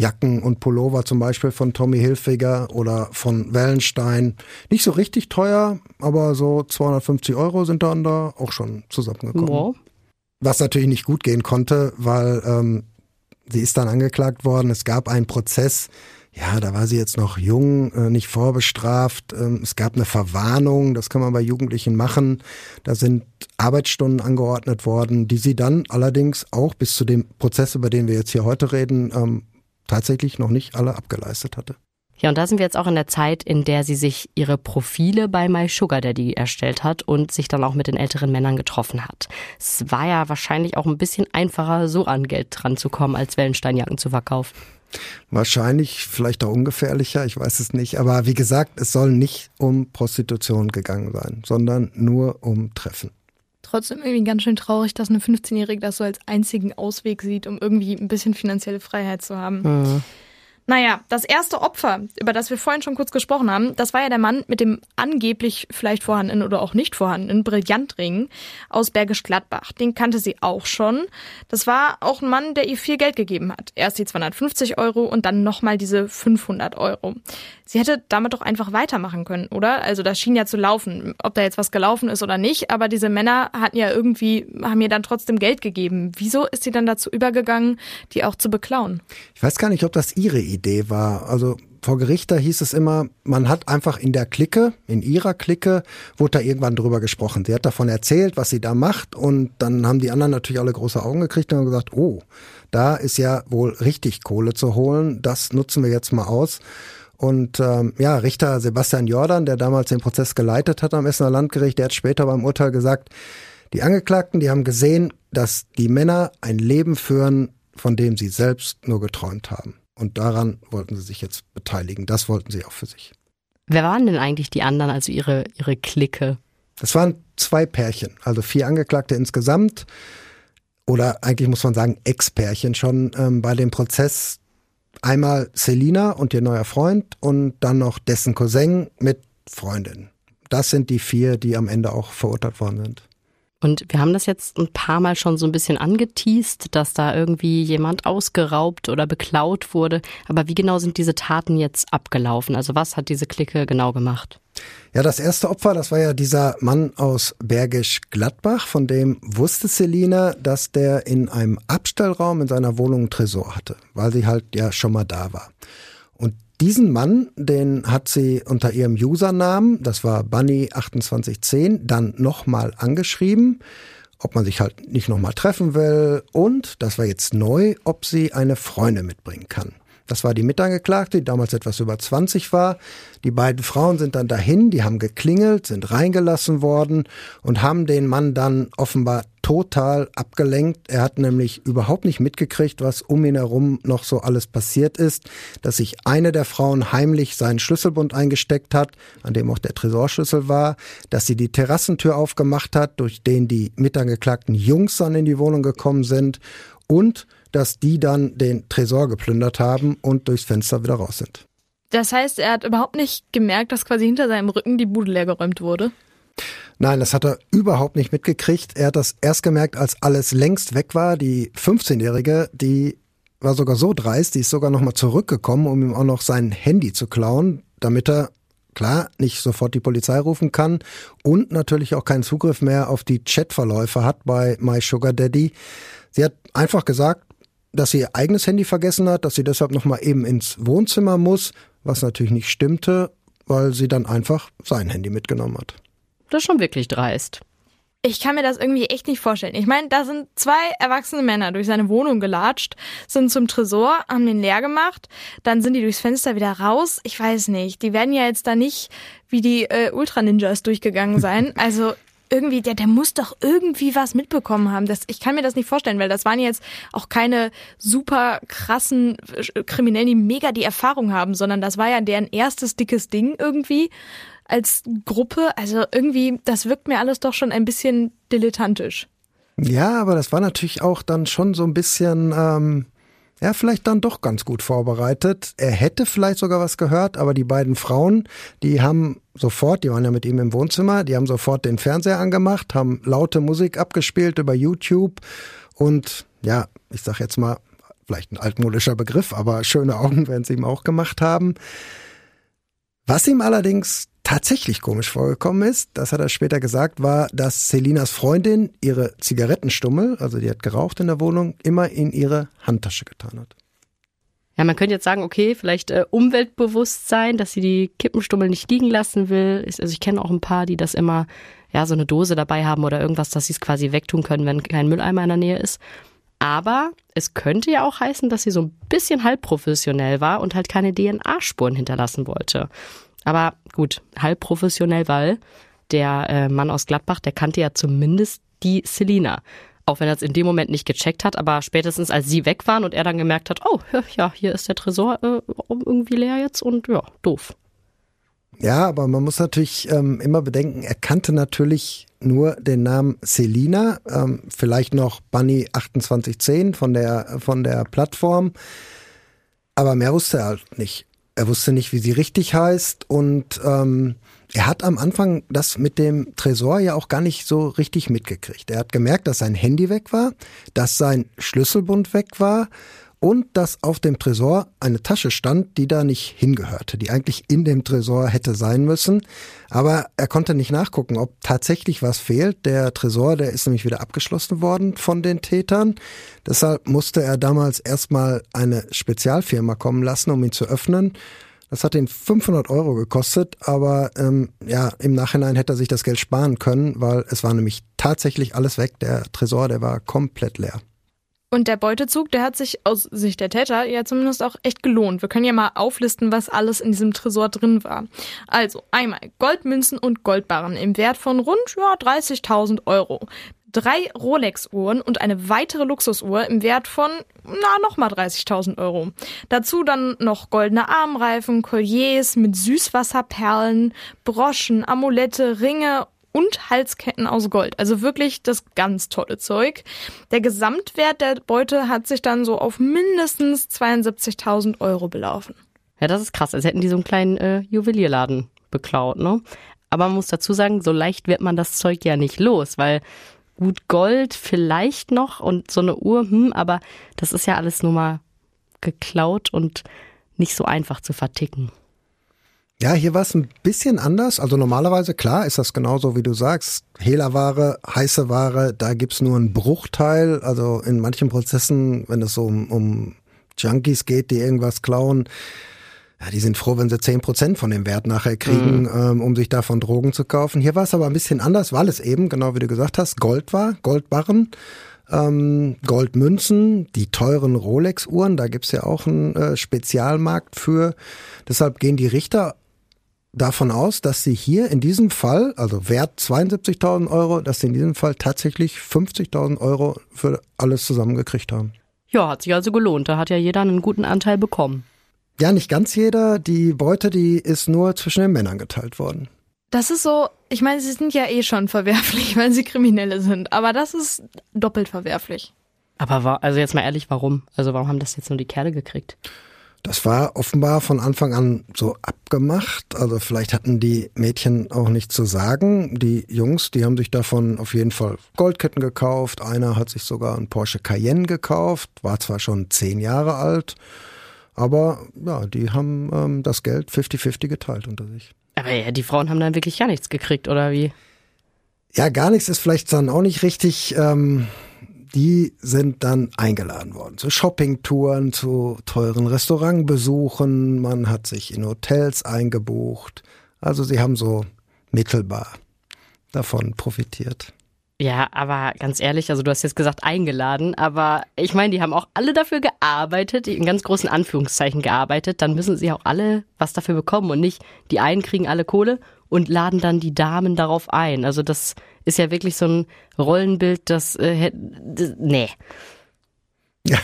Jacken und Pullover zum Beispiel von Tommy Hilfiger oder von Wellenstein. Nicht so richtig teuer, aber so 250 Euro sind dann da auch schon zusammengekommen. Wow. Was natürlich nicht gut gehen konnte, weil ähm, sie ist dann angeklagt worden. Es gab einen Prozess. Ja, da war sie jetzt noch jung, äh, nicht vorbestraft. Ähm, es gab eine Verwarnung, das kann man bei Jugendlichen machen. Da sind Arbeitsstunden angeordnet worden, die sie dann allerdings auch bis zu dem Prozess, über den wir jetzt hier heute reden, ähm, tatsächlich noch nicht alle abgeleistet hatte. Ja, und da sind wir jetzt auch in der Zeit, in der sie sich ihre Profile bei My Sugar Daddy erstellt hat und sich dann auch mit den älteren Männern getroffen hat. Es war ja wahrscheinlich auch ein bisschen einfacher, so an Geld dran zu kommen, als Wellensteinjacken zu verkaufen. Wahrscheinlich, vielleicht auch ungefährlicher, ich weiß es nicht. Aber wie gesagt, es soll nicht um Prostitution gegangen sein, sondern nur um Treffen. Trotzdem irgendwie ganz schön traurig, dass eine 15-Jährige das so als einzigen Ausweg sieht, um irgendwie ein bisschen finanzielle Freiheit zu haben. Mhm. Naja, das erste Opfer, über das wir vorhin schon kurz gesprochen haben, das war ja der Mann mit dem angeblich vielleicht vorhandenen oder auch nicht vorhandenen Brillantring aus Bergisch Gladbach. Den kannte sie auch schon. Das war auch ein Mann, der ihr viel Geld gegeben hat. Erst die 250 Euro und dann nochmal diese 500 Euro. Sie hätte damit doch einfach weitermachen können, oder? Also das schien ja zu laufen, ob da jetzt was gelaufen ist oder nicht, aber diese Männer hatten ja irgendwie, haben ihr dann trotzdem Geld gegeben. Wieso ist sie dann dazu übergegangen, die auch zu beklauen? Ich weiß gar nicht, ob das ihre Idee war. Also vor Gericht, da hieß es immer, man hat einfach in der Clique, in ihrer Clique, wurde da irgendwann drüber gesprochen. Sie hat davon erzählt, was sie da macht und dann haben die anderen natürlich alle große Augen gekriegt und gesagt, oh, da ist ja wohl richtig Kohle zu holen, das nutzen wir jetzt mal aus. Und ähm, ja, Richter Sebastian Jordan, der damals den Prozess geleitet hat am Essener Landgericht, der hat später beim Urteil gesagt, die Angeklagten, die haben gesehen, dass die Männer ein Leben führen, von dem sie selbst nur geträumt haben. Und daran wollten sie sich jetzt beteiligen. Das wollten sie auch für sich. Wer waren denn eigentlich die anderen, also ihre, ihre Clique? Das waren zwei Pärchen, also vier Angeklagte insgesamt. Oder eigentlich muss man sagen, Ex-Pärchen schon ähm, bei dem Prozess. Einmal Selina und ihr neuer Freund und dann noch dessen Cousin mit Freundin. Das sind die vier, die am Ende auch verurteilt worden sind. Und wir haben das jetzt ein paar Mal schon so ein bisschen angeteased, dass da irgendwie jemand ausgeraubt oder beklaut wurde. Aber wie genau sind diese Taten jetzt abgelaufen? Also was hat diese Clique genau gemacht? Ja, das erste Opfer, das war ja dieser Mann aus Bergisch Gladbach, von dem wusste Selina, dass der in einem Abstellraum in seiner Wohnung einen Tresor hatte, weil sie halt ja schon mal da war. Und diesen Mann, den hat sie unter ihrem Usernamen, das war Bunny2810, dann nochmal angeschrieben, ob man sich halt nicht nochmal treffen will und, das war jetzt neu, ob sie eine Freundin mitbringen kann. Das war die Mitangeklagte, die damals etwas über 20 war. Die beiden Frauen sind dann dahin, die haben geklingelt, sind reingelassen worden und haben den Mann dann offenbar total abgelenkt. Er hat nämlich überhaupt nicht mitgekriegt, was um ihn herum noch so alles passiert ist, dass sich eine der Frauen heimlich seinen Schlüsselbund eingesteckt hat, an dem auch der Tresorschlüssel war, dass sie die Terrassentür aufgemacht hat, durch den die mitangeklagten Jungs dann in die Wohnung gekommen sind und dass die dann den Tresor geplündert haben und durchs Fenster wieder raus sind. Das heißt, er hat überhaupt nicht gemerkt, dass quasi hinter seinem Rücken die Bude leergeräumt wurde? Nein, das hat er überhaupt nicht mitgekriegt. Er hat das erst gemerkt, als alles längst weg war. Die 15-Jährige, die war sogar so dreist, die ist sogar nochmal zurückgekommen, um ihm auch noch sein Handy zu klauen, damit er klar nicht sofort die Polizei rufen kann und natürlich auch keinen Zugriff mehr auf die Chatverläufe hat bei My Sugar Daddy. Sie hat einfach gesagt, dass sie ihr eigenes Handy vergessen hat, dass sie deshalb nochmal eben ins Wohnzimmer muss, was natürlich nicht stimmte, weil sie dann einfach sein Handy mitgenommen hat. Das ist schon wirklich dreist. Ich kann mir das irgendwie echt nicht vorstellen. Ich meine, da sind zwei erwachsene Männer durch seine Wohnung gelatscht, sind zum Tresor, haben den leer gemacht, dann sind die durchs Fenster wieder raus. Ich weiß nicht. Die werden ja jetzt da nicht wie die äh, Ultra Ninjas durchgegangen sein. [laughs] Also irgendwie, der, der muss doch irgendwie was mitbekommen haben. Das, ich kann mir das nicht vorstellen, weil das waren jetzt auch keine super krassen äh, Kriminellen, die mega die Erfahrung haben, sondern das war ja deren erstes dickes Ding irgendwie als Gruppe. Also irgendwie, das wirkt mir alles doch schon ein bisschen dilettantisch. Ja, aber das war natürlich auch dann schon so ein bisschen, ähm, ja, vielleicht dann doch ganz gut vorbereitet. Er hätte vielleicht sogar was gehört, aber die beiden Frauen, die haben sofort, die waren ja mit ihm im Wohnzimmer, die haben sofort den Fernseher angemacht, haben laute Musik abgespielt über YouTube und ja, ich sag jetzt mal, vielleicht ein altmodischer Begriff, aber schöne Augen [laughs] werden sie ihm auch gemacht haben. Was ihm allerdings tatsächlich komisch vorgekommen ist, das hat er später gesagt, war, dass Selinas Freundin ihre Zigarettenstummel, also die hat geraucht in der Wohnung, immer in ihre Handtasche getan hat. Ja, man könnte jetzt sagen, okay, vielleicht äh, Umweltbewusstsein, dass sie die Kippenstummel nicht liegen lassen will. Also ich kenne auch ein paar, die das immer, ja, so eine Dose dabei haben oder irgendwas, dass sie es quasi wegtun können, wenn kein Mülleimer in der Nähe ist. Aber es könnte ja auch heißen, dass sie so ein bisschen halb professionell war und halt keine DNA-Spuren hinterlassen wollte. Aber gut, halb professionell, weil der äh, Mann aus Gladbach, der kannte ja zumindest die Selina. Auch wenn er es in dem Moment nicht gecheckt hat, aber spätestens als sie weg waren und er dann gemerkt hat, oh, ja, hier ist der Tresor äh, irgendwie leer jetzt und ja, doof. Ja, aber man muss natürlich ähm, immer bedenken, er kannte natürlich nur den Namen Selina, ähm, vielleicht noch Bunny 2810 von der, von der Plattform, aber mehr wusste er halt nicht. Er wusste nicht, wie sie richtig heißt und ähm, er hat am Anfang das mit dem Tresor ja auch gar nicht so richtig mitgekriegt. Er hat gemerkt, dass sein Handy weg war, dass sein Schlüsselbund weg war und dass auf dem Tresor eine Tasche stand, die da nicht hingehörte, die eigentlich in dem Tresor hätte sein müssen. Aber er konnte nicht nachgucken, ob tatsächlich was fehlt. Der Tresor, der ist nämlich wieder abgeschlossen worden von den Tätern. Deshalb musste er damals erstmal eine Spezialfirma kommen lassen, um ihn zu öffnen. Das hat ihn 500 Euro gekostet, aber ähm, ja, im Nachhinein hätte er sich das Geld sparen können, weil es war nämlich tatsächlich alles weg. Der Tresor, der war komplett leer. Und der Beutezug, der hat sich aus Sicht der Täter ja zumindest auch echt gelohnt. Wir können ja mal auflisten, was alles in diesem Tresor drin war. Also einmal Goldmünzen und Goldbarren im Wert von rund ja, 30.000 Euro drei Rolex-Uhren und eine weitere Luxusuhr im Wert von, na, nochmal 30.000 Euro. Dazu dann noch goldene Armreifen, Colliers mit Süßwasserperlen, Broschen, Amulette, Ringe und Halsketten aus Gold. Also wirklich das ganz tolle Zeug. Der Gesamtwert der Beute hat sich dann so auf mindestens 72.000 Euro belaufen. Ja, das ist krass. Als hätten die so einen kleinen äh, Juwelierladen beklaut, ne? Aber man muss dazu sagen, so leicht wird man das Zeug ja nicht los, weil gut Gold vielleicht noch und so eine Uhr, hm, aber das ist ja alles nur mal geklaut und nicht so einfach zu verticken. Ja, hier war es ein bisschen anders. Also normalerweise, klar, ist das genauso, wie du sagst. Hehlerware, heiße Ware, da gibt's nur einen Bruchteil. Also in manchen Prozessen, wenn es so um, um Junkies geht, die irgendwas klauen, ja, die sind froh, wenn sie zehn Prozent von dem Wert nachher kriegen, mhm. ähm, um sich davon Drogen zu kaufen. Hier war es aber ein bisschen anders, weil es eben, genau wie du gesagt hast, Gold war, Goldbarren, ähm, Goldmünzen, die teuren Rolex-Uhren, da gibt's ja auch einen äh, Spezialmarkt für. Deshalb gehen die Richter davon aus, dass sie hier in diesem Fall, also Wert 72.000 Euro, dass sie in diesem Fall tatsächlich 50.000 Euro für alles zusammengekriegt haben. Ja, hat sich also gelohnt. Da hat ja jeder einen guten Anteil bekommen. Ja, nicht ganz jeder. Die Beute, die ist nur zwischen den Männern geteilt worden. Das ist so, ich meine, sie sind ja eh schon verwerflich, [laughs] weil sie Kriminelle sind, aber das ist doppelt verwerflich. Aber war, also jetzt mal ehrlich, warum? Also warum haben das jetzt nur die Kerle gekriegt? Das war offenbar von Anfang an so abgemacht. Also vielleicht hatten die Mädchen auch nichts zu sagen. Die Jungs, die haben sich davon auf jeden Fall Goldketten gekauft. Einer hat sich sogar einen Porsche Cayenne gekauft, war zwar schon zehn Jahre alt. Aber ja, die haben ähm, das Geld 50-50 geteilt unter sich. Aber ja, die Frauen haben dann wirklich gar nichts gekriegt, oder wie? Ja, gar nichts ist vielleicht dann auch nicht richtig. Ähm, die sind dann eingeladen worden zu Shoppingtouren, zu teuren Restaurantbesuchen. Man hat sich in Hotels eingebucht. Also sie haben so mittelbar davon profitiert. Ja, aber ganz ehrlich, also du hast jetzt gesagt eingeladen, aber ich meine, die haben auch alle dafür gearbeitet, in ganz großen Anführungszeichen gearbeitet, dann müssen sie auch alle was dafür bekommen und nicht die einen kriegen alle Kohle und laden dann die Damen darauf ein. Also das ist ja wirklich so ein Rollenbild, das, äh, nee. Ja,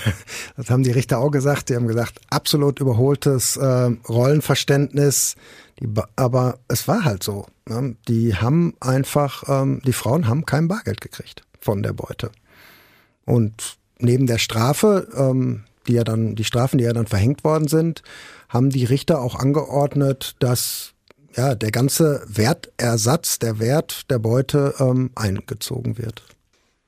das haben die Richter auch gesagt. Die haben gesagt, absolut überholtes äh, Rollenverständnis. Die, aber es war halt so. Ne? Die haben einfach, ähm, die Frauen haben kein Bargeld gekriegt von der Beute. Und neben der Strafe, ähm, die ja dann, die Strafen, die ja dann verhängt worden sind, haben die Richter auch angeordnet, dass ja der ganze Wertersatz, der Wert der Beute ähm, eingezogen wird.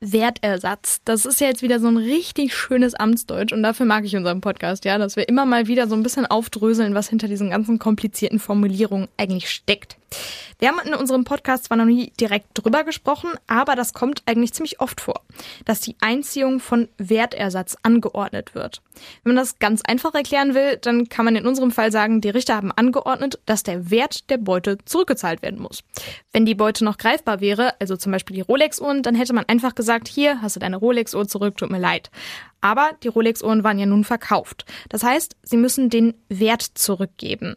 Wertersatz. Das ist ja jetzt wieder so ein richtig schönes Amtsdeutsch und dafür mag ich unseren Podcast, ja, dass wir immer mal wieder so ein bisschen aufdröseln, was hinter diesen ganzen komplizierten Formulierungen eigentlich steckt. Wir haben in unserem Podcast zwar noch nie direkt drüber gesprochen, aber das kommt eigentlich ziemlich oft vor, dass die Einziehung von Wertersatz angeordnet wird. Wenn man das ganz einfach erklären will, dann kann man in unserem Fall sagen, die Richter haben angeordnet, dass der Wert der Beute zurückgezahlt werden muss. Wenn die Beute noch greifbar wäre, also zum Beispiel die Rolex-Uhren, dann hätte man einfach gesagt, hier hast du deine Rolex-Uhr zurück, tut mir leid. Aber die Rolex-Uhren waren ja nun verkauft. Das heißt, sie müssen den Wert zurückgeben.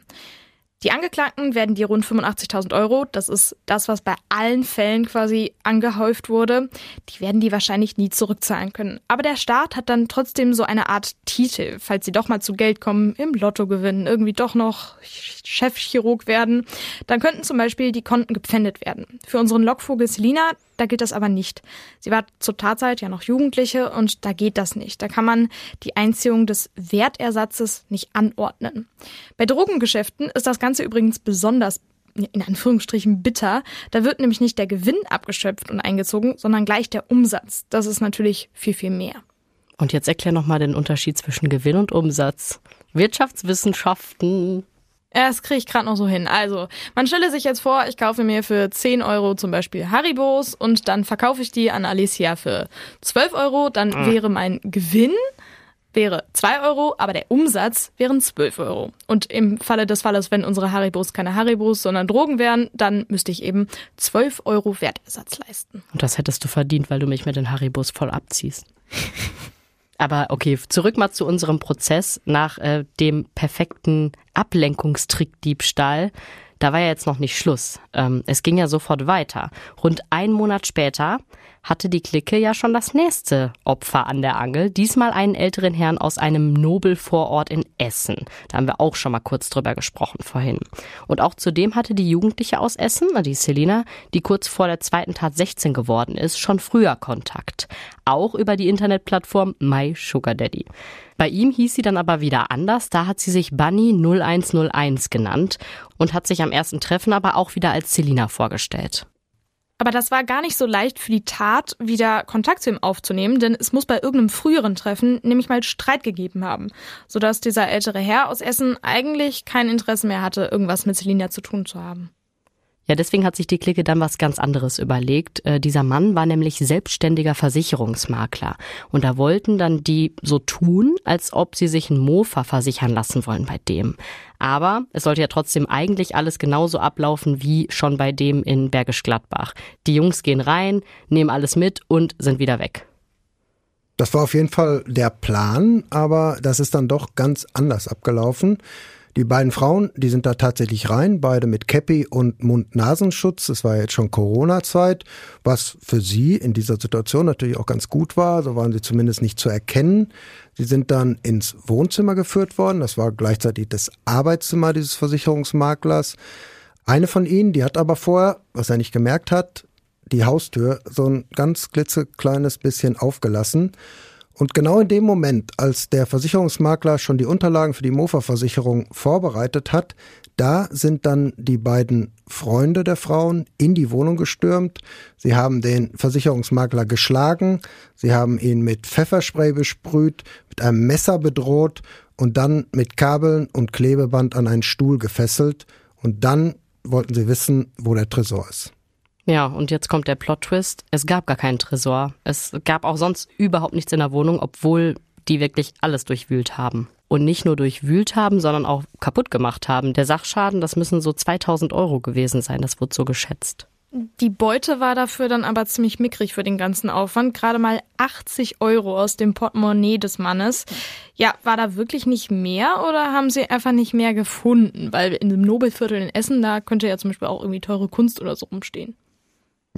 Die Angeklagten werden die rund 85.000 Euro, das ist das, was bei allen Fällen quasi angehäuft wurde, die werden die wahrscheinlich nie zurückzahlen können. Aber der Staat hat dann trotzdem so eine Art Titel, falls sie doch mal zu Geld kommen, im Lotto gewinnen, irgendwie doch noch Chefchirurg werden. Dann könnten zum Beispiel die Konten gepfändet werden. Für unseren Lockvogel Selina, da gilt das aber nicht. Sie war zur Tatzeit ja noch Jugendliche und da geht das nicht. Da kann man die Einziehung des Wertersatzes nicht anordnen. Bei Drogengeschäften ist das Ganze übrigens besonders in Anführungsstrichen bitter. Da wird nämlich nicht der Gewinn abgeschöpft und eingezogen, sondern gleich der Umsatz. Das ist natürlich viel, viel mehr. Und jetzt erklär nochmal den Unterschied zwischen Gewinn und Umsatz. Wirtschaftswissenschaften. Ja, das kriege ich gerade noch so hin. Also, man stelle sich jetzt vor, ich kaufe mir für 10 Euro zum Beispiel Haribos und dann verkaufe ich die an Alicia für 12 Euro. Dann mhm. wäre mein Gewinn wäre 2 Euro, aber der Umsatz wären 12 Euro. Und im Falle des Falles, wenn unsere Haribos keine Haribos, sondern Drogen wären, dann müsste ich eben 12 Euro Wertersatz leisten. Und das hättest du verdient, weil du mich mit den Haribos voll abziehst. [laughs] Aber okay, zurück mal zu unserem Prozess nach äh, dem perfekten Ablenkungstrickdiebstahl. Da war ja jetzt noch nicht Schluss. Ähm, es ging ja sofort weiter. Rund einen Monat später hatte die Clique ja schon das nächste Opfer an der Angel. Diesmal einen älteren Herrn aus einem Nobelvorort in Essen. Da haben wir auch schon mal kurz drüber gesprochen vorhin. Und auch zudem hatte die Jugendliche aus Essen, die Selina, die kurz vor der zweiten Tat 16 geworden ist, schon früher Kontakt. Auch über die Internetplattform My Sugar Daddy. Bei ihm hieß sie dann aber wieder anders. Da hat sie sich Bunny 0101 genannt und hat sich am ersten Treffen aber auch wieder als Selina vorgestellt. Aber das war gar nicht so leicht für die Tat, wieder Kontakt zu ihm aufzunehmen, denn es muss bei irgendeinem früheren Treffen nämlich mal Streit gegeben haben, sodass dieser ältere Herr aus Essen eigentlich kein Interesse mehr hatte, irgendwas mit Selina zu tun zu haben. Ja, deswegen hat sich die Clique dann was ganz anderes überlegt. Äh, dieser Mann war nämlich selbstständiger Versicherungsmakler. Und da wollten dann die so tun, als ob sie sich ein Mofa versichern lassen wollen bei dem. Aber es sollte ja trotzdem eigentlich alles genauso ablaufen wie schon bei dem in Bergisch Gladbach. Die Jungs gehen rein, nehmen alles mit und sind wieder weg. Das war auf jeden Fall der Plan, aber das ist dann doch ganz anders abgelaufen. Die beiden Frauen, die sind da tatsächlich rein, beide mit Käppi und Mund-Nasenschutz. Es war jetzt schon Corona-Zeit, was für sie in dieser Situation natürlich auch ganz gut war. So waren sie zumindest nicht zu erkennen. Sie sind dann ins Wohnzimmer geführt worden. Das war gleichzeitig das Arbeitszimmer dieses Versicherungsmaklers. Eine von ihnen, die hat aber vorher, was er nicht gemerkt hat, die Haustür so ein ganz klitzekleines bisschen aufgelassen. Und genau in dem Moment, als der Versicherungsmakler schon die Unterlagen für die Mofa-Versicherung vorbereitet hat, da sind dann die beiden Freunde der Frauen in die Wohnung gestürmt. Sie haben den Versicherungsmakler geschlagen, sie haben ihn mit Pfefferspray besprüht, mit einem Messer bedroht und dann mit Kabeln und Klebeband an einen Stuhl gefesselt. Und dann wollten sie wissen, wo der Tresor ist. Ja, und jetzt kommt der Plot-Twist. Es gab gar keinen Tresor. Es gab auch sonst überhaupt nichts in der Wohnung, obwohl die wirklich alles durchwühlt haben. Und nicht nur durchwühlt haben, sondern auch kaputt gemacht haben. Der Sachschaden, das müssen so 2000 Euro gewesen sein. Das wird so geschätzt. Die Beute war dafür dann aber ziemlich mickrig für den ganzen Aufwand. Gerade mal 80 Euro aus dem Portemonnaie des Mannes. Ja, war da wirklich nicht mehr oder haben sie einfach nicht mehr gefunden? Weil in dem Nobelviertel in Essen, da könnte ja zum Beispiel auch irgendwie teure Kunst oder so rumstehen.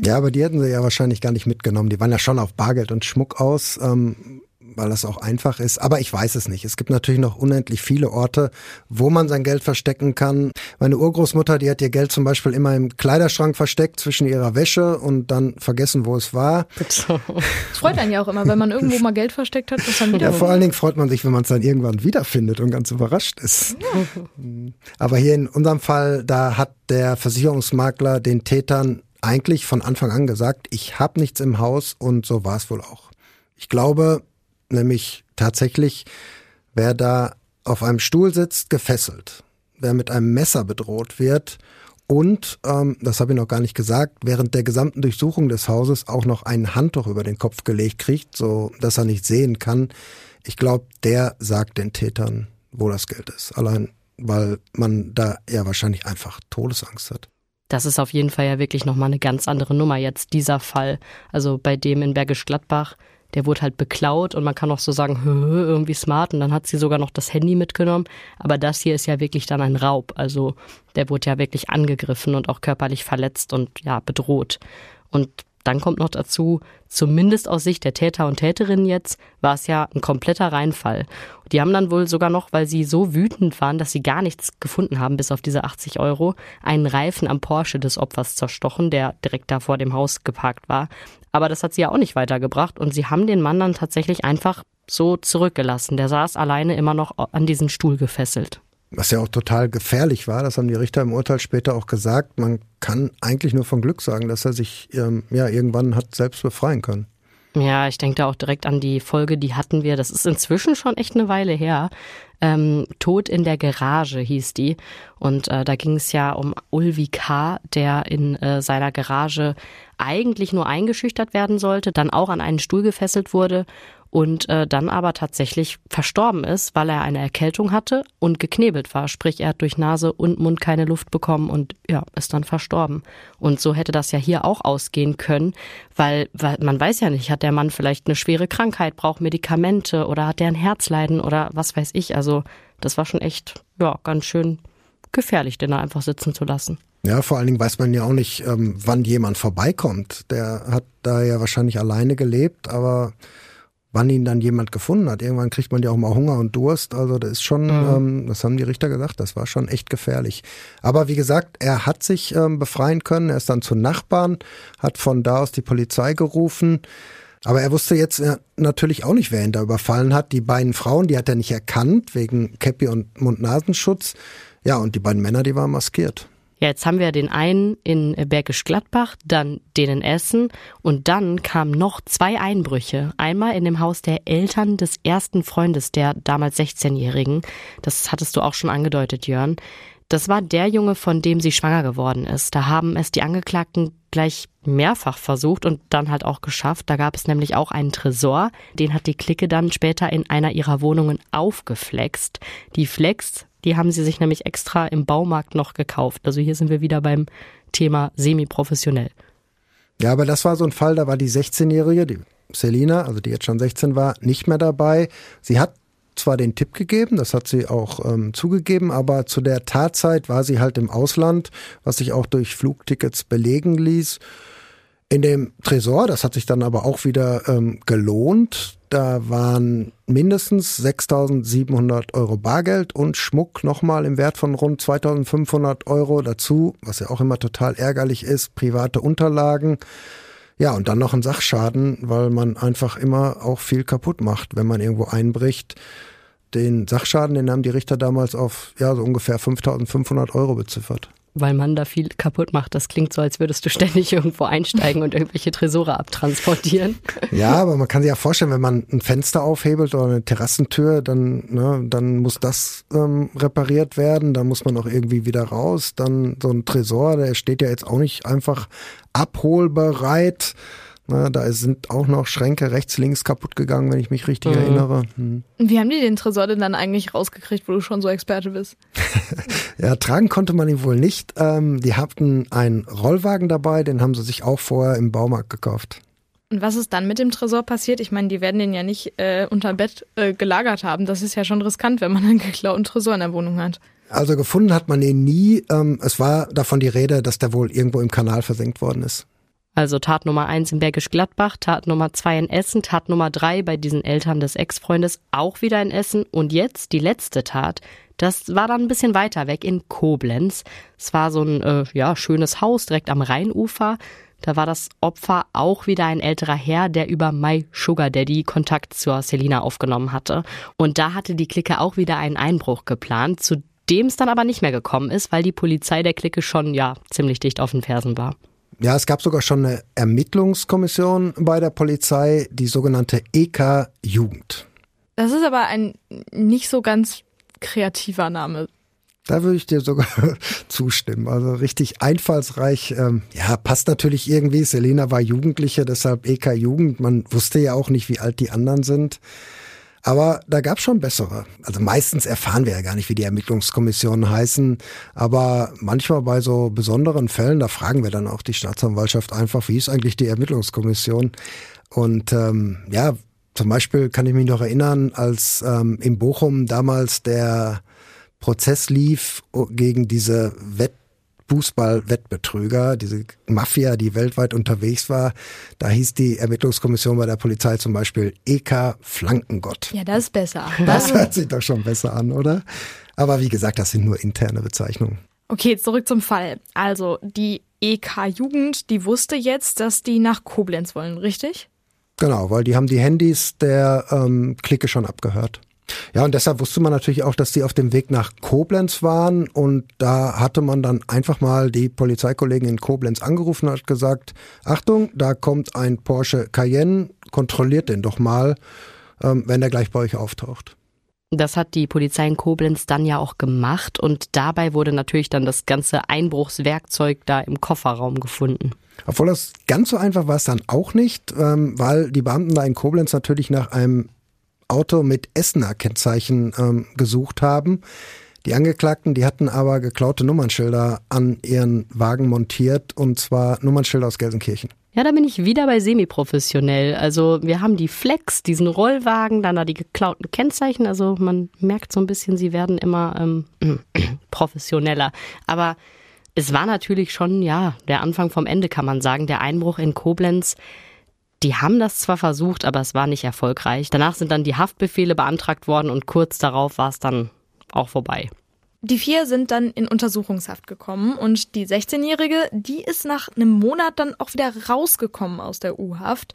Ja, aber die hätten sie ja wahrscheinlich gar nicht mitgenommen. Die waren ja schon auf Bargeld und Schmuck aus, ähm, weil das auch einfach ist. Aber ich weiß es nicht. Es gibt natürlich noch unendlich viele Orte, wo man sein Geld verstecken kann. Meine Urgroßmutter, die hat ihr Geld zum Beispiel immer im Kleiderschrank versteckt zwischen ihrer Wäsche und dann vergessen, wo es war. Das freut einen ja auch immer, wenn man irgendwo mal Geld versteckt hat, was dann wieder. Ja, vor allen Dingen freut man sich, wenn man es dann irgendwann wiederfindet und ganz überrascht ist. Aber hier in unserem Fall, da hat der Versicherungsmakler den Tätern eigentlich von Anfang an gesagt, ich habe nichts im Haus und so war es wohl auch. Ich glaube nämlich tatsächlich, wer da auf einem Stuhl sitzt, gefesselt, wer mit einem Messer bedroht wird und, ähm, das habe ich noch gar nicht gesagt, während der gesamten Durchsuchung des Hauses auch noch ein Handtuch über den Kopf gelegt kriegt, so dass er nicht sehen kann. Ich glaube, der sagt den Tätern, wo das Geld ist. Allein, weil man da ja wahrscheinlich einfach Todesangst hat. Das ist auf jeden Fall ja wirklich nochmal eine ganz andere Nummer jetzt, dieser Fall. Also bei dem in Bergisch Gladbach, der wurde halt beklaut und man kann auch so sagen, [laughs] irgendwie smart und dann hat sie sogar noch das Handy mitgenommen. Aber das hier ist ja wirklich dann ein Raub. Also der wurde ja wirklich angegriffen und auch körperlich verletzt und ja, bedroht. Und dann kommt noch dazu, zumindest aus Sicht der Täter und Täterinnen jetzt, war es ja ein kompletter Reinfall. Die haben dann wohl sogar noch, weil sie so wütend waren, dass sie gar nichts gefunden haben, bis auf diese 80 Euro, einen Reifen am Porsche des Opfers zerstochen, der direkt da vor dem Haus geparkt war. Aber das hat sie ja auch nicht weitergebracht und sie haben den Mann dann tatsächlich einfach so zurückgelassen. Der saß alleine immer noch an diesen Stuhl gefesselt. Was ja auch total gefährlich war, das haben die Richter im Urteil später auch gesagt. Man kann eigentlich nur von Glück sagen, dass er sich ähm, ja irgendwann hat selbst befreien können. Ja, ich denke da auch direkt an die Folge, die hatten wir, das ist inzwischen schon echt eine Weile her. Ähm, Tod in der Garage hieß die. Und äh, da ging es ja um Ulvi K., der in äh, seiner Garage eigentlich nur eingeschüchtert werden sollte, dann auch an einen Stuhl gefesselt wurde und äh, dann aber tatsächlich verstorben ist, weil er eine Erkältung hatte und geknebelt war. Sprich, er hat durch Nase und Mund keine Luft bekommen und ja, ist dann verstorben. Und so hätte das ja hier auch ausgehen können, weil, weil man weiß ja nicht, hat der Mann vielleicht eine schwere Krankheit, braucht Medikamente oder hat der ein Herzleiden oder was weiß ich. Also das war schon echt, ja, ganz schön gefährlich, den da einfach sitzen zu lassen. Ja, vor allen Dingen weiß man ja auch nicht, ähm, wann jemand vorbeikommt. Der hat da ja wahrscheinlich alleine gelebt, aber wann ihn dann jemand gefunden hat. Irgendwann kriegt man ja auch mal Hunger und Durst. Also das ist schon, mhm. ähm, das haben die Richter gesagt, das war schon echt gefährlich. Aber wie gesagt, er hat sich ähm, befreien können. Er ist dann zu Nachbarn, hat von da aus die Polizei gerufen. Aber er wusste jetzt äh, natürlich auch nicht, wer ihn da überfallen hat. Die beiden Frauen, die hat er nicht erkannt, wegen Käppi und Mund-Nasenschutz. Ja, und die beiden Männer, die waren maskiert. Ja, jetzt haben wir den einen in Bergisch Gladbach, dann den in Essen und dann kamen noch zwei Einbrüche. Einmal in dem Haus der Eltern des ersten Freundes der damals 16-Jährigen. Das hattest du auch schon angedeutet, Jörn. Das war der Junge, von dem sie schwanger geworden ist. Da haben es die Angeklagten gleich mehrfach versucht und dann halt auch geschafft. Da gab es nämlich auch einen Tresor. Den hat die Clique dann später in einer ihrer Wohnungen aufgeflext. Die Flex die haben sie sich nämlich extra im Baumarkt noch gekauft. Also hier sind wir wieder beim Thema semi-professionell. Ja, aber das war so ein Fall, da war die 16-Jährige, die Selina, also die jetzt schon 16 war, nicht mehr dabei. Sie hat zwar den Tipp gegeben, das hat sie auch ähm, zugegeben, aber zu der Tatzeit war sie halt im Ausland, was sich auch durch Flugtickets belegen ließ. In dem Tresor, das hat sich dann aber auch wieder ähm, gelohnt, da waren mindestens 6.700 Euro Bargeld und Schmuck nochmal im Wert von rund 2.500 Euro dazu, was ja auch immer total ärgerlich ist, private Unterlagen. Ja, und dann noch ein Sachschaden, weil man einfach immer auch viel kaputt macht, wenn man irgendwo einbricht. Den Sachschaden, den haben die Richter damals auf ja so ungefähr 5.500 Euro beziffert weil man da viel kaputt macht. Das klingt so, als würdest du ständig irgendwo einsteigen und irgendwelche Tresore abtransportieren. [laughs] Ja, aber man kann sich ja vorstellen, wenn man ein Fenster aufhebelt oder eine Terrassentür, dann, ne, dann muss das ähm, repariert werden, dann muss man auch irgendwie wieder raus. Dann so ein Tresor, der steht ja jetzt auch nicht einfach abholbereit. Na, da sind auch noch Schränke rechts, links kaputt gegangen, wenn ich mich richtig mhm. erinnere. Hm. Wie haben die den Tresor denn dann eigentlich rausgekriegt, wo du schon so Experte bist? [laughs] ja, tragen konnte man ihn wohl nicht. Ähm, die hatten einen Rollwagen dabei, den haben sie sich auch vorher im Baumarkt gekauft. Und was ist dann mit dem Tresor passiert? Ich meine, die werden den ja nicht äh, unter Bett äh, gelagert haben. Das ist ja schon riskant, wenn man einen geklauten Tresor in der Wohnung hat. Also gefunden hat man ihn nie. Ähm, es war davon die Rede, dass der wohl irgendwo im Kanal versenkt worden ist. Also Tat Nummer eins in Bergisch Gladbach, Tat Nummer zwei in Essen, Tat Nummer drei bei diesen Eltern des Ex-Freundes auch wieder in Essen und jetzt die letzte Tat. Das war dann ein bisschen weiter weg in Koblenz. Es war so ein äh, ja schönes Haus direkt am Rheinufer. Da war das Opfer auch wieder ein älterer Herr, der über My Sugar Daddy Kontakt zur Selina aufgenommen hatte. Und da hatte die Clique auch wieder einen Einbruch geplant, zu dem es dann aber nicht mehr gekommen ist, weil die Polizei der Clique schon ja ziemlich dicht auf den Fersen war. Ja, es gab sogar schon eine Ermittlungskommission bei der Polizei, die sogenannte EK Jugend. Das ist aber ein nicht so ganz kreativer Name. Da würde ich dir sogar [laughs] zustimmen. Also richtig einfallsreich. Ähm, ja, passt natürlich irgendwie. Selena war Jugendliche, deshalb EK Jugend. Man wusste ja auch nicht, wie alt die anderen sind. Aber da gab es schon bessere. Also meistens erfahren wir ja gar nicht, wie die Ermittlungskommissionen heißen. Aber manchmal bei so besonderen Fällen, da fragen wir dann auch die Staatsanwaltschaft einfach, wie ist eigentlich die Ermittlungskommission? Und ähm, ja, zum Beispiel kann ich mich noch erinnern, als ähm, in Bochum damals der Prozess lief gegen diese Wett Fußballwettbetrüger, diese Mafia, die weltweit unterwegs war. Da hieß die Ermittlungskommission bei der Polizei zum Beispiel EK Flankengott. Ja, das ist besser. [laughs] Das hört sich doch schon besser an, oder? Aber wie gesagt, das sind nur interne Bezeichnungen. Okay, zurück zum Fall. Also die EK Jugend, die wusste jetzt, dass die nach Koblenz wollen, richtig? Genau, weil die haben die Handys der ähm, Clique schon abgehört. Ja, und deshalb wusste man natürlich auch, dass die auf dem Weg nach Koblenz waren und da hatte man dann einfach mal die Polizeikollegen in Koblenz angerufen und hat gesagt, Achtung, da kommt ein Porsche Cayenne, kontrolliert den doch mal, ähm, wenn der gleich bei euch auftaucht. Das hat die Polizei in Koblenz dann ja auch gemacht und dabei wurde natürlich dann das ganze Einbruchswerkzeug da im Kofferraum gefunden. Obwohl das ganz so einfach war es dann auch nicht, ähm, weil die Beamten da in Koblenz natürlich nach einem Auto mit Essener Kennzeichen ähm, gesucht haben. Die Angeklagten, die hatten aber geklaute Nummernschilder an ihren Wagen montiert und zwar Nummernschilder aus Gelsenkirchen. Ja, da bin ich wieder bei semi-professionell. Also wir haben die Flex, diesen Rollwagen, dann da die geklauten Kennzeichen. Also man merkt so ein bisschen, sie werden immer ähm, [clears throat] professioneller. Aber es war natürlich schon, ja, der Anfang vom Ende, kann man sagen. Der Einbruch in Koblenz. Die haben das zwar versucht, aber es war nicht erfolgreich. Danach sind dann die Haftbefehle beantragt worden und kurz darauf war es dann auch vorbei. Die vier sind dann in Untersuchungshaft gekommen und die 16-Jährige, die ist nach einem Monat dann auch wieder rausgekommen aus der U-Haft.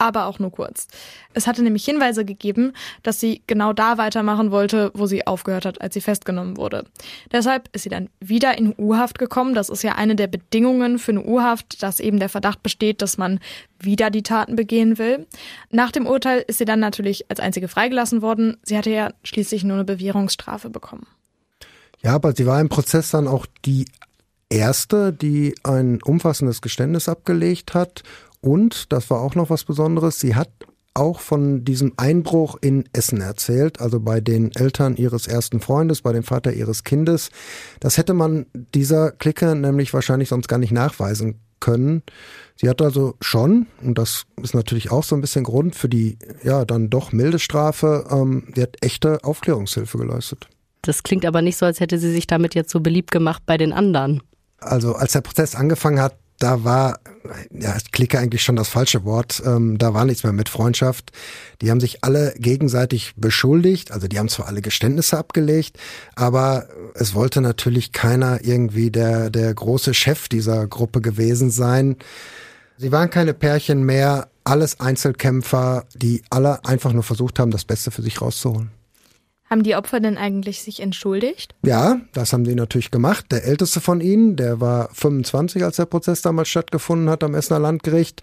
Aber auch nur kurz. Es hatte nämlich Hinweise gegeben, dass sie genau da weitermachen wollte, wo sie aufgehört hat, als sie festgenommen wurde. Deshalb ist sie dann wieder in U-Haft gekommen. Das ist ja eine der Bedingungen für eine U-Haft, dass eben der Verdacht besteht, dass man wieder die Taten begehen will. Nach dem Urteil ist sie dann natürlich als einzige freigelassen worden. Sie hatte ja schließlich nur eine Bewährungsstrafe bekommen. Ja, aber sie war im Prozess dann auch die erste, die ein umfassendes Geständnis abgelegt hat. Und, das war auch noch was Besonderes, sie hat auch von diesem Einbruch in Essen erzählt, also bei den Eltern ihres ersten Freundes, bei dem Vater ihres Kindes. Das hätte man dieser Clique nämlich wahrscheinlich sonst gar nicht nachweisen können. Sie hat also schon, und das ist natürlich auch so ein bisschen Grund für die ja dann doch milde Strafe, ähm, die hat echte Aufklärungshilfe geleistet. Das klingt aber nicht so, als hätte sie sich damit jetzt so beliebt gemacht bei den anderen. Also als der Prozess angefangen hat, da war, ja, ich klicke eigentlich schon das falsche Wort, ähm, da war nichts mehr mit Freundschaft. Die haben sich alle gegenseitig beschuldigt, also die haben zwar alle Geständnisse abgelegt, aber es wollte natürlich keiner irgendwie der, der große Chef dieser Gruppe gewesen sein. Sie waren keine Pärchen mehr, alles Einzelkämpfer, die alle einfach nur versucht haben, das Beste für sich rauszuholen. Haben die Opfer denn eigentlich sich entschuldigt? Ja, das haben sie natürlich gemacht. Der älteste von ihnen, der war 25, als der Prozess damals stattgefunden hat am Essener Landgericht.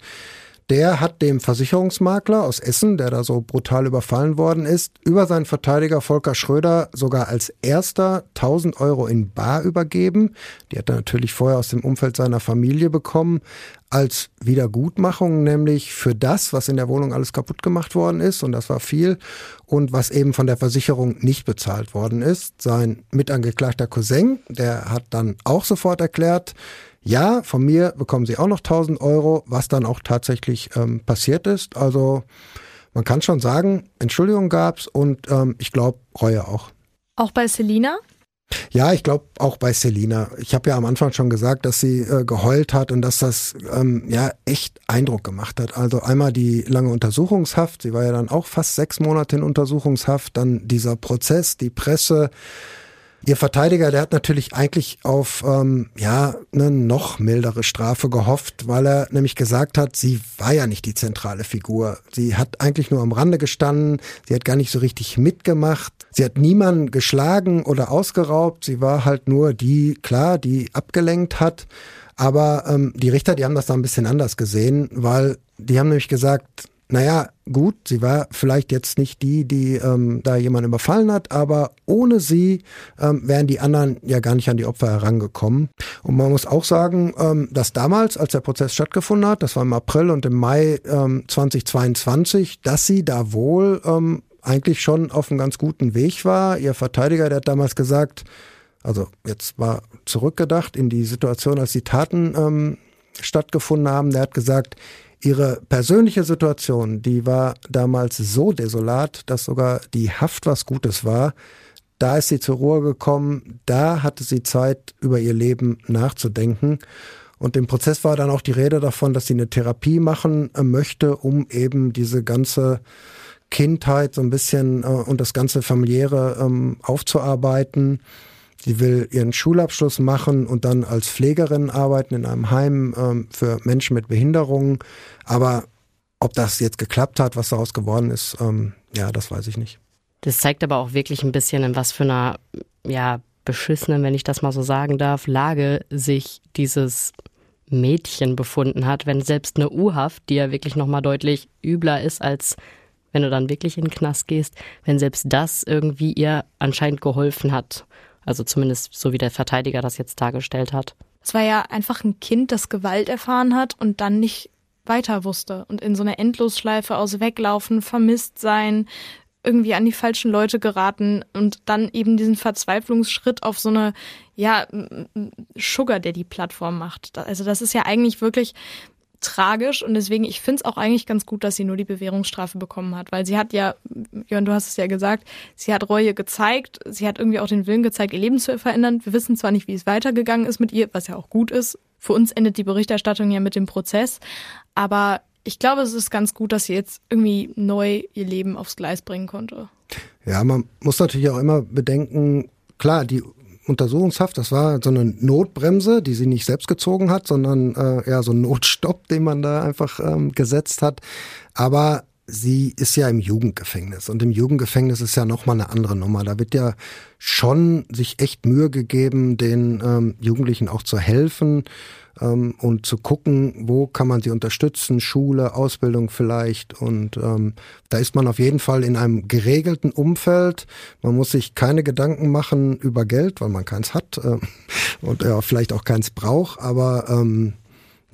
Der hat dem Versicherungsmakler aus Essen, der da so brutal überfallen worden ist, über seinen Verteidiger Volker Schröder sogar als erster 1000 Euro in Bar übergeben. Die hat er natürlich vorher aus dem Umfeld seiner Familie bekommen. Als Wiedergutmachung, nämlich für das, was in der Wohnung alles kaputt gemacht worden ist, und das war viel, und was eben von der Versicherung nicht bezahlt worden ist. Sein mitangeklagter Cousin, der hat dann auch sofort erklärt, ja, von mir bekommen sie auch noch 1000 Euro, was dann auch tatsächlich ähm, passiert ist. Also man kann schon sagen, Entschuldigung gab's und ähm, ich glaube Reue auch. Auch bei Selina? Ja, ich glaube auch bei Selina. Ich habe ja am Anfang schon gesagt, dass sie äh, geheult hat und dass das ähm, ja echt Eindruck gemacht hat. Also einmal die lange Untersuchungshaft, sie war ja dann auch fast sechs Monate in Untersuchungshaft, dann dieser Prozess, die Presse, Ihr Verteidiger, der hat natürlich eigentlich auf ähm, ja eine noch mildere Strafe gehofft, weil er nämlich gesagt hat, sie war ja nicht die zentrale Figur. Sie hat eigentlich nur am Rande gestanden, sie hat gar nicht so richtig mitgemacht, sie hat niemanden geschlagen oder ausgeraubt, sie war halt nur die, klar, die abgelenkt hat. Aber ähm, die Richter, die haben das da ein bisschen anders gesehen, weil die haben nämlich gesagt, naja, gut, sie war vielleicht jetzt nicht die, die ähm, da jemand überfallen hat, aber ohne sie ähm, wären die anderen ja gar nicht an die Opfer herangekommen. Und man muss auch sagen, ähm, dass damals, als der Prozess stattgefunden hat, das war im April und im Mai ähm, 2022, dass sie da wohl ähm, eigentlich schon auf einem ganz guten Weg war. Ihr Verteidiger, der hat damals gesagt, also jetzt war zurückgedacht in die Situation, als die Taten ähm, stattgefunden haben, der hat gesagt, Ihre persönliche Situation, die war damals so desolat, dass sogar die Haft was Gutes war. Da ist sie zur Ruhe gekommen, da hatte sie Zeit, über ihr Leben nachzudenken. Und im Prozess war dann auch die Rede davon, dass sie eine Therapie machen äh, möchte, um eben diese ganze Kindheit so ein bisschen äh, und das ganze familiäre ähm, aufzuarbeiten. Sie will ihren Schulabschluss machen und dann als Pflegerin arbeiten in einem Heim ähm, für Menschen mit Behinderungen. Aber ob das jetzt geklappt hat, was daraus geworden ist, ähm, ja, das weiß ich nicht. Das zeigt aber auch wirklich ein bisschen, in was für einer, ja, beschissenen, wenn ich das mal so sagen darf, Lage sich dieses Mädchen befunden hat, wenn selbst eine U-Haft, die ja wirklich nochmal deutlich übler ist, als wenn du dann wirklich in den Knast gehst, wenn selbst das irgendwie ihr anscheinend geholfen hat. Also zumindest so wie der Verteidiger das jetzt dargestellt hat. Es war ja einfach ein Kind, das Gewalt erfahren hat und dann nicht weiter wusste und in so eine Endlosschleife aus Weglaufen, vermisst sein, irgendwie an die falschen Leute geraten und dann eben diesen Verzweiflungsschritt auf so eine, ja, Sugar Daddy Plattform macht. Also das ist ja eigentlich wirklich tragisch und deswegen, ich finde es auch eigentlich ganz gut, dass sie nur die Bewährungsstrafe bekommen hat, weil sie hat ja, Jörn, du hast es ja gesagt, sie hat Reue gezeigt, sie hat irgendwie auch den Willen gezeigt, ihr Leben zu verändern. Wir wissen zwar nicht, wie es weitergegangen ist mit ihr, was ja auch gut ist. Für uns endet die Berichterstattung ja mit dem Prozess, aber ich glaube, es ist ganz gut, dass sie jetzt irgendwie neu ihr Leben aufs Gleis bringen konnte. Ja, man muss natürlich auch immer bedenken, klar, die Untersuchungshaft, das war so eine Notbremse, die sie nicht selbst gezogen hat, sondern äh, ja so ein Notstopp, den man da einfach ähm, gesetzt hat. Aber sie ist ja im Jugendgefängnis und im Jugendgefängnis ist ja nochmal eine andere Nummer. Da wird ja schon sich echt Mühe gegeben, den ähm, Jugendlichen auch zu helfen ähm, und zu gucken, wo kann man sie unterstützen, Schule, Ausbildung vielleicht. Und ähm, da ist man auf jeden Fall in einem geregelten Umfeld. Man muss sich keine Gedanken machen über Geld, weil man keins hat [laughs] äh, und ja, vielleicht auch keins braucht. Aber ähm,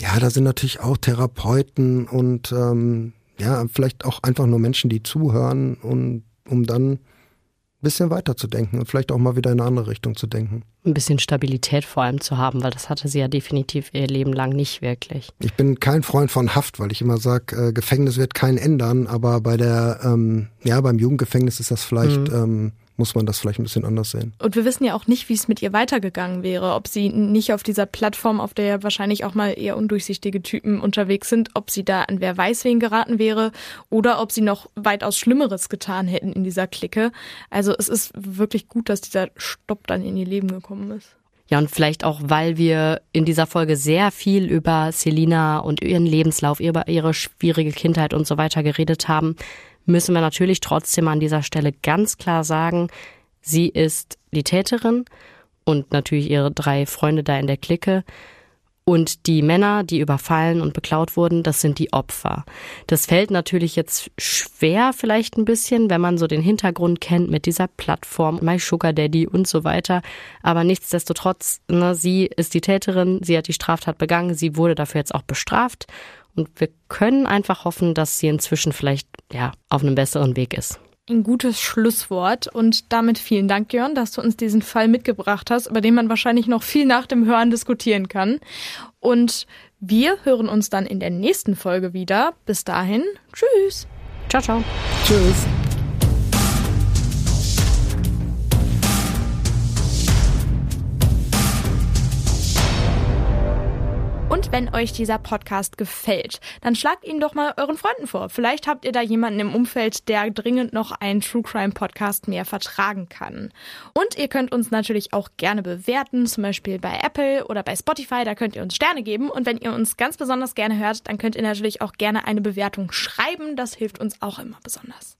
ja, da sind natürlich auch Therapeuten und ähm, ja, vielleicht auch einfach nur Menschen, die zuhören und um dann ein bisschen weiterzudenken und vielleicht auch mal wieder in eine andere Richtung zu denken. Ein bisschen Stabilität vor allem zu haben, weil das hatte sie ja definitiv ihr Leben lang nicht wirklich. Ich bin kein Freund von Haft, weil ich immer sage, äh, Gefängnis wird keinen ändern, aber bei der, ähm, ja, beim Jugendgefängnis ist das vielleicht mhm. ähm, muss man das vielleicht ein bisschen anders sehen. Und wir wissen ja auch nicht, wie es mit ihr weitergegangen wäre, ob sie nicht auf dieser Plattform, auf der ja wahrscheinlich auch mal eher undurchsichtige Typen unterwegs sind, ob sie da an wer weiß wen geraten wäre oder ob sie noch weitaus Schlimmeres getan hätten in dieser Clique. Also es ist wirklich gut, dass dieser Stopp dann in ihr Leben gekommen ist. Ja, und vielleicht auch, weil wir in dieser Folge sehr viel über Selina und ihren Lebenslauf, über ihre schwierige Kindheit und so weiter geredet haben, müssen wir natürlich trotzdem an dieser Stelle ganz klar sagen, sie ist die Täterin und natürlich ihre drei Freunde da in der Clique. Und die Männer, die überfallen und beklaut wurden, das sind die Opfer. Das fällt natürlich jetzt schwer vielleicht ein bisschen, wenn man so den Hintergrund kennt mit dieser Plattform, My Sugar Daddy und so weiter. Aber nichtsdestotrotz, ne, sie ist die Täterin, sie hat die Straftat begangen, sie wurde dafür jetzt auch bestraft. Und wir können einfach hoffen, dass sie inzwischen vielleicht ja auf einem besseren Weg ist. Ein gutes Schlusswort und damit vielen Dank, Jörn, dass du uns diesen Fall mitgebracht hast, über den man wahrscheinlich noch viel nach dem Hören diskutieren kann. Und wir hören uns dann in der nächsten Folge wieder. Bis dahin, tschüss. Ciao, ciao. Tschüss. Wenn euch dieser Podcast gefällt, dann schlagt ihn doch mal euren Freunden vor. Vielleicht habt ihr da jemanden im Umfeld, der dringend noch einen True Crime Podcast mehr vertragen kann. Und ihr könnt uns natürlich auch gerne bewerten, zum Beispiel bei Apple oder bei Spotify. Da könnt ihr uns Sterne geben. Und wenn ihr uns ganz besonders gerne hört, dann könnt ihr natürlich auch gerne eine Bewertung schreiben. Das hilft uns auch immer besonders.